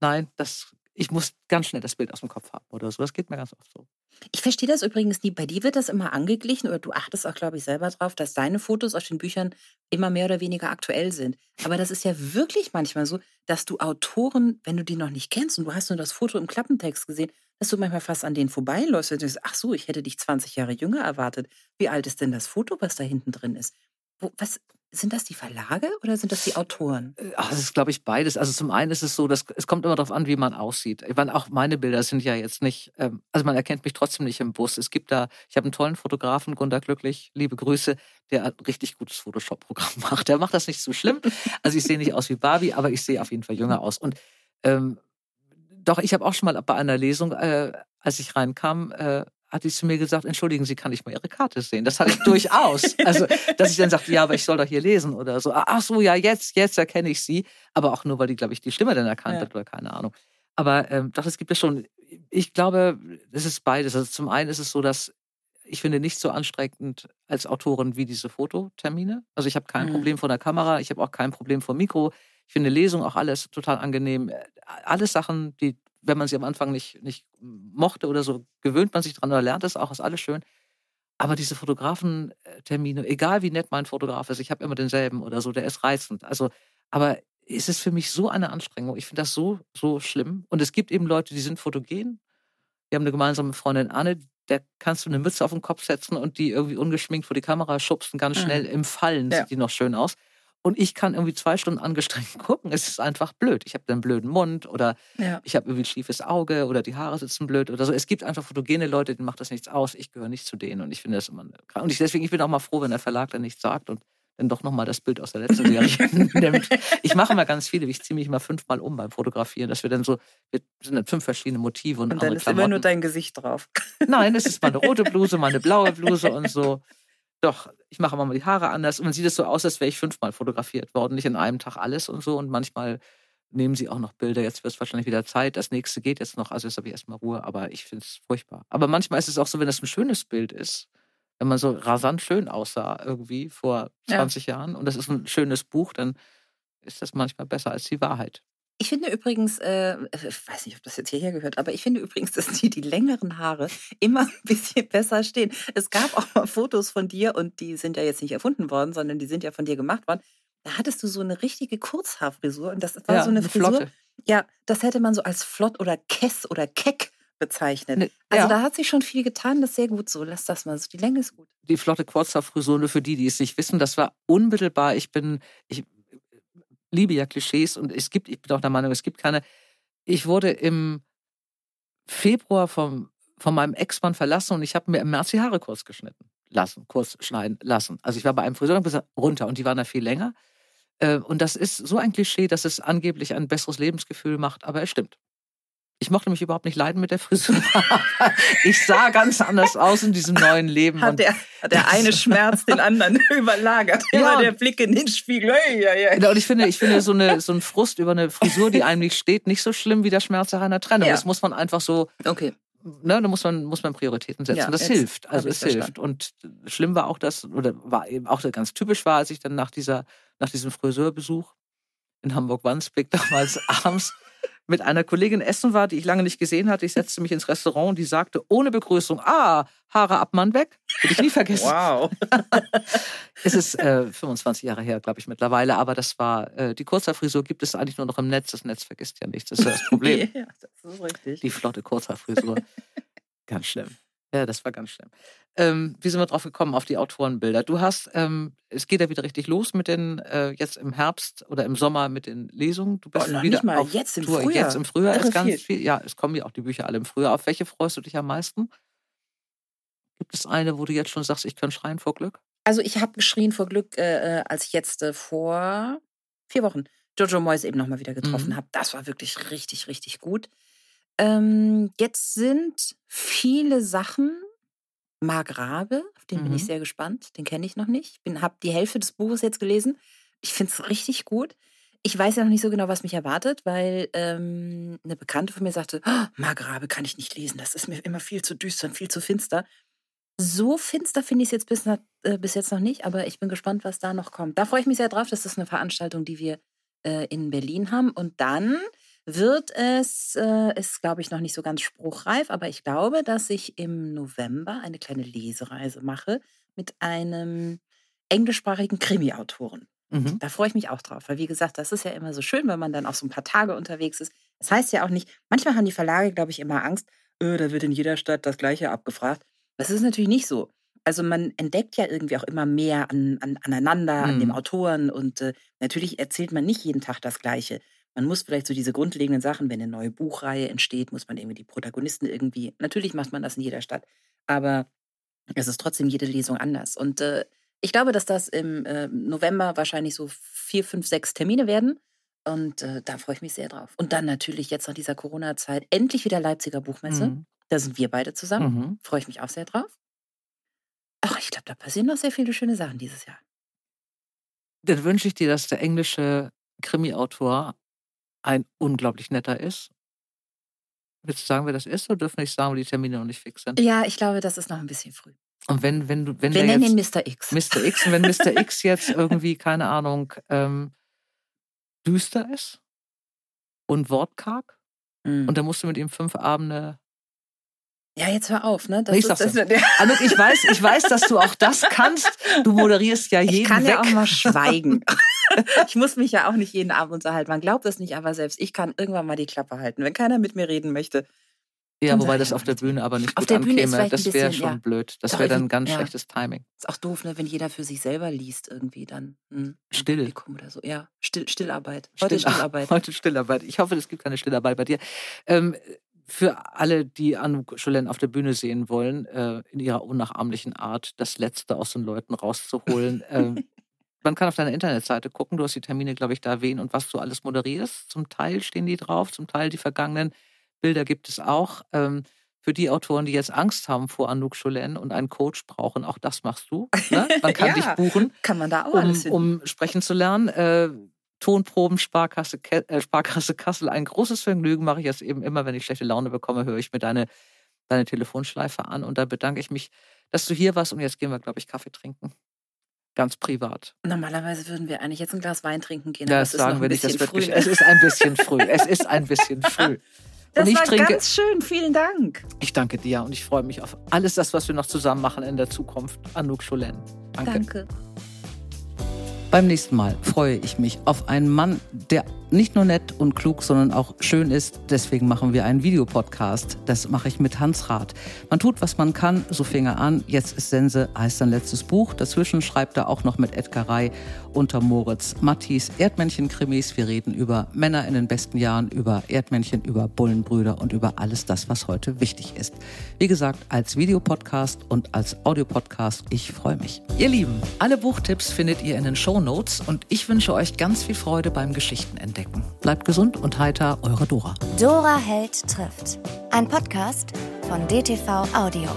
nein, das ich muss ganz schnell das Bild aus dem Kopf haben oder so. Das geht mir ganz oft so. Ich verstehe das übrigens nie. Bei dir wird das immer angeglichen oder du achtest auch, glaube ich, selber drauf, dass deine Fotos auf den Büchern immer mehr oder weniger aktuell sind. Aber das ist ja wirklich manchmal so, dass du Autoren, wenn du die noch nicht kennst und du hast nur das Foto im Klappentext gesehen, dass du manchmal fast an denen vorbeiläufst und denkst, ach so, ich hätte dich 20 Jahre jünger erwartet. Wie alt ist denn das Foto, was da hinten drin ist? Wo, was, sind das die Verlage oder sind das die Autoren? Äh, ach, das ist, glaube ich, beides. Also zum einen ist es so, dass es kommt immer darauf an, wie man aussieht. Ich meine, auch meine Bilder sind ja jetzt nicht, ähm, also man erkennt mich trotzdem nicht im Bus. Es gibt da, ich habe einen tollen Fotografen, Gunter Glücklich, liebe Grüße, der ein richtig gutes Photoshop-Programm macht. Der macht das nicht so schlimm. Also ich sehe nicht aus wie Barbie, aber ich sehe auf jeden Fall jünger aus. Und ähm, doch, ich habe auch schon mal bei einer Lesung, äh, als ich reinkam, äh, hat die zu mir gesagt, entschuldigen Sie, kann ich mal Ihre Karte sehen? Das hatte ich durchaus. Also, dass ich dann sagte, ja, aber ich soll doch hier lesen oder so. Ach so, ja, jetzt, jetzt erkenne ich Sie. Aber auch nur, weil die, glaube ich, die Stimme dann erkannt ja. hat oder keine Ahnung. Aber ähm, doch, es gibt ja schon, ich glaube, es ist beides. Also zum einen ist es so, dass ich finde nicht so anstrengend als Autorin wie diese Fototermine. Also ich habe kein mhm. Problem vor der Kamera, ich habe auch kein Problem vor Mikro. Ich finde Lesung auch alles total angenehm. Alles Sachen, die wenn man sie am Anfang nicht, nicht mochte oder so, gewöhnt man sich dran oder lernt es auch, ist alles schön. Aber diese Fotografentermine, egal wie nett mein Fotograf ist, ich habe immer denselben oder so, der ist reizend. Also, aber es ist für mich so eine Anstrengung. Ich finde das so, so schlimm. Und es gibt eben Leute, die sind fotogen. Wir haben eine gemeinsame Freundin Anne, der kannst du eine Mütze auf den Kopf setzen und die irgendwie ungeschminkt vor die Kamera schubsen, ganz mhm. schnell im Fallen ja. sieht die noch schön aus. Und ich kann irgendwie zwei Stunden angestrengt gucken. Es ist einfach blöd. Ich habe einen blöden Mund oder ja. ich habe irgendwie ein schiefes Auge oder die Haare sitzen blöd oder so. Es gibt einfach fotogene Leute, denen macht das nichts aus. Ich gehöre nicht zu denen und ich finde das immer. Und ich, deswegen ich bin auch mal froh, wenn der Verlag dann nichts sagt und dann doch nochmal das Bild aus der letzten Serie nimmt. Ich mache mal ganz viele, ich ziehe mich mal fünfmal um beim Fotografieren, dass wir dann so, wir sind dann fünf verschiedene Motive und, und dann ist immer nur dein Gesicht drauf. Nein, es ist mal eine rote Bluse, mal eine blaue Bluse und so. Doch, ich mache mal die Haare anders. Und man sieht es so aus, als wäre ich fünfmal fotografiert worden. Nicht in einem Tag alles und so. Und manchmal nehmen sie auch noch Bilder. Jetzt wird es wahrscheinlich wieder Zeit. Das nächste geht jetzt noch. Also jetzt habe ich erstmal Ruhe. Aber ich finde es furchtbar. Aber manchmal ist es auch so, wenn das ein schönes Bild ist, wenn man so rasant schön aussah irgendwie vor 20 ja. Jahren und das ist ein schönes Buch, dann ist das manchmal besser als die Wahrheit. Ich finde übrigens, äh, ich weiß nicht, ob das jetzt hierher gehört, aber ich finde übrigens, dass die, die längeren Haare immer ein bisschen besser stehen. Es gab auch mal Fotos von dir und die sind ja jetzt nicht erfunden worden, sondern die sind ja von dir gemacht worden. Da hattest du so eine richtige Kurzhaarfrisur und das war ja, so eine, eine Frisur. Flotte. Ja, das hätte man so als flott oder kess oder keck bezeichnet. Ne, also ja. da hat sich schon viel getan, das ist sehr gut so. Lass das mal so. Die Länge ist gut. Die flotte Kurzhaarfrisur, nur für die, die es nicht wissen, das war unmittelbar. Ich bin, ich liebe ja Klischees und es gibt, ich bin auch der Meinung, es gibt keine. Ich wurde im Februar vom, von meinem Ex-Mann verlassen und ich habe mir im März die Haare kurz geschnitten lassen, kurz schneiden lassen. Also ich war bei einem Friseur und gesagt, runter und die waren da viel länger. Äh, und das ist so ein Klischee, dass es angeblich ein besseres Lebensgefühl macht, aber es stimmt. Ich mochte mich überhaupt nicht leiden mit der Frisur. ich sah ganz anders aus in diesem neuen Leben. Hat der, der eine Schmerz den anderen überlagert. Immer ja. der Blick in den Spiegel. Ja, ja. Und ich finde, ich finde so, eine, so ein Frust über eine Frisur, die einem nicht steht, nicht so schlimm wie der Schmerz nach einer Trennung. Ja. Das muss man einfach so. Okay. Ne, da muss man, muss man Prioritäten setzen. Ja, das hilft. Also es hilft. Und schlimm war auch das, oder war eben auch ganz typisch war, als ich dann nach dieser, nach diesem Friseurbesuch in Hamburg-Wandsbek damals abends mit einer Kollegin essen war, die ich lange nicht gesehen hatte. Ich setzte mich ins Restaurant und die sagte ohne Begrüßung, ah, Haare ab, Mann weg. Würde ich nie vergessen. Wow. es ist äh, 25 Jahre her, glaube ich, mittlerweile. Aber das war, äh, die Kurzhaarfrisur gibt es eigentlich nur noch im Netz. Das Netz vergisst ja nichts. Das ist das Problem. ja, das ist richtig. Die flotte Kurzhaarfrisur. Ganz schlimm. Ja, das war ganz schlimm. Ähm, wie sind wir drauf gekommen auf die Autorenbilder? Du hast, ähm, es geht ja wieder richtig los mit den, äh, jetzt im Herbst oder im Sommer mit den Lesungen. Du bist oh, wieder nicht mal auf jetzt im Tour. Frühjahr. Jetzt im Frühjahr ist ganz viel. viel. Ja, es kommen ja auch die Bücher alle im Frühjahr. Auf welche freust du dich am meisten? Gibt es eine, wo du jetzt schon sagst, ich kann schreien vor Glück? Also ich habe geschrien vor Glück, äh, äh, als ich jetzt äh, vor vier Wochen Jojo Moyes eben nochmal wieder getroffen mhm. habe. Das war wirklich richtig, richtig gut. Ähm, jetzt sind viele Sachen Marc Rabe, auf den mhm. bin ich mhm. sehr gespannt. Den kenne ich noch nicht. Ich habe die Hälfte des Buches jetzt gelesen. Ich finde es richtig gut. Ich weiß ja noch nicht so genau, was mich erwartet, weil ähm, eine Bekannte von mir sagte, oh, Marc Rabe kann ich nicht lesen. Das ist mir immer viel zu düster und viel zu finster. So finster finde ich es jetzt bis, äh, bis jetzt noch nicht, aber ich bin gespannt, was da noch kommt. Da freue ich mich sehr drauf. Das ist eine Veranstaltung, die wir äh, in Berlin haben. Und dann wird es, äh, ist glaube ich noch nicht so ganz spruchreif, aber ich glaube, dass ich im November eine kleine Lesereise mache mit einem englischsprachigen Krimi-Autoren. Mhm. Da freue ich mich auch drauf, weil wie gesagt, das ist ja immer so schön, wenn man dann auch so ein paar Tage unterwegs ist. Das heißt ja auch nicht, manchmal haben die Verlage, glaube ich, immer Angst, öh, da wird in jeder Stadt das Gleiche abgefragt. Das ist natürlich nicht so. Also man entdeckt ja irgendwie auch immer mehr an, an, aneinander, mhm. an dem mhm. Autoren und äh, natürlich erzählt man nicht jeden Tag das Gleiche. Man muss vielleicht so diese grundlegenden Sachen, wenn eine neue Buchreihe entsteht, muss man irgendwie die Protagonisten irgendwie, natürlich macht man das in jeder Stadt, aber es ist trotzdem jede Lesung anders. Und äh, ich glaube, dass das im äh, November wahrscheinlich so vier, fünf, sechs Termine werden. Und äh, da freue ich mich sehr drauf. Und dann natürlich jetzt nach dieser Corona-Zeit endlich wieder Leipziger Buchmesse. Mhm. Da sind wir beide zusammen. Mhm. Freue ich mich auch sehr drauf. Ach, ich glaube, da passieren noch sehr viele schöne Sachen dieses Jahr. Dann wünsche ich dir, dass der englische Krimi-Autor ein unglaublich netter ist. Willst du sagen, wer das ist, oder dürfen wir nicht sagen, wo die Termine noch nicht fix sind? Ja, ich glaube, das ist noch ein bisschen früh. Und wenn, wenn du, wenn wir nennen ihn Mr. X. Mr. X, und wenn Mr. X jetzt irgendwie, keine Ahnung, ähm, düster ist und wortkarg, mm. und dann musst du mit ihm fünf Abende ja, jetzt hör auf, ne? Das ich ist, das, Anouk, ich weiß, ich weiß, dass du auch das kannst. Du moderierst ja jeden Ich kann weg. ja auch mal schweigen. ich muss mich ja auch nicht jeden Abend unterhalten. Man glaubt es nicht, aber selbst ich kann irgendwann mal die Klappe halten. Wenn keiner mit mir reden möchte, ja, wobei das auf der Bühne aber nicht auf gut der Bühne ankäme. Ist das wäre schon ja. blöd. Das wäre dann ganz ja. schlechtes Timing. Ist auch doof, ne, wenn jeder für sich selber liest irgendwie dann. Hm, Still. Oder so. Ja, Still, Stillarbeit. Heute Still, Stillarbeit. Heute Stillarbeit. Ich hoffe, es gibt keine Stillarbeit bei dir. Ähm, für alle, die Anouk Scholen auf der Bühne sehen wollen, äh, in ihrer unnachahmlichen Art, das Letzte aus den Leuten rauszuholen. ähm, man kann auf deiner Internetseite gucken, du hast die Termine, glaube ich, da erwähnt und was du alles moderierst. Zum Teil stehen die drauf, zum Teil die vergangenen Bilder gibt es auch. Ähm, für die Autoren, die jetzt Angst haben vor Anouk Cholen und einen Coach brauchen, auch das machst du. Ne? Man kann ja, dich buchen, kann man da auch um, um sprechen zu lernen. Äh, Tonproben, Sparkasse, äh, Sparkasse Kassel, ein großes Vergnügen mache ich jetzt eben immer, wenn ich schlechte Laune bekomme, höre ich mir deine, deine Telefonschleife an und da bedanke ich mich, dass du hier warst und jetzt gehen wir, glaube ich, Kaffee trinken. Ganz privat. Normalerweise würden wir eigentlich jetzt ein Glas Wein trinken gehen. Ja, das sagen wir nicht. Das wird früh. Es ist ein bisschen früh. Es ist ein bisschen früh. Das und ich war trinke, ganz schön. Vielen Dank. Ich danke dir und ich freue mich auf alles das, was wir noch zusammen machen in der Zukunft. Anouk Scholen. Danke. Danke. Beim nächsten Mal freue ich mich auf einen Mann, der nicht nur nett und klug, sondern auch schön ist. Deswegen machen wir einen Videopodcast. Das mache ich mit Hans Rath. Man tut, was man kann. So fing er an. Jetzt ist Sense, heißt sein letztes Buch. Dazwischen schreibt er auch noch mit Edgar Rey unter Moritz Mattis Erdmännchen-Krimis. Wir reden über Männer in den besten Jahren, über Erdmännchen, über Bullenbrüder und über alles das, was heute wichtig ist. Wie gesagt, als Videopodcast und als Audiopodcast. Ich freue mich. Ihr Lieben, alle Buchtipps findet ihr in den Show Notes und ich wünsche euch ganz viel Freude beim Geschichtenentdecken. Bleibt gesund und heiter, eure Dora. Dora Held trifft. Ein Podcast von DTV Audio.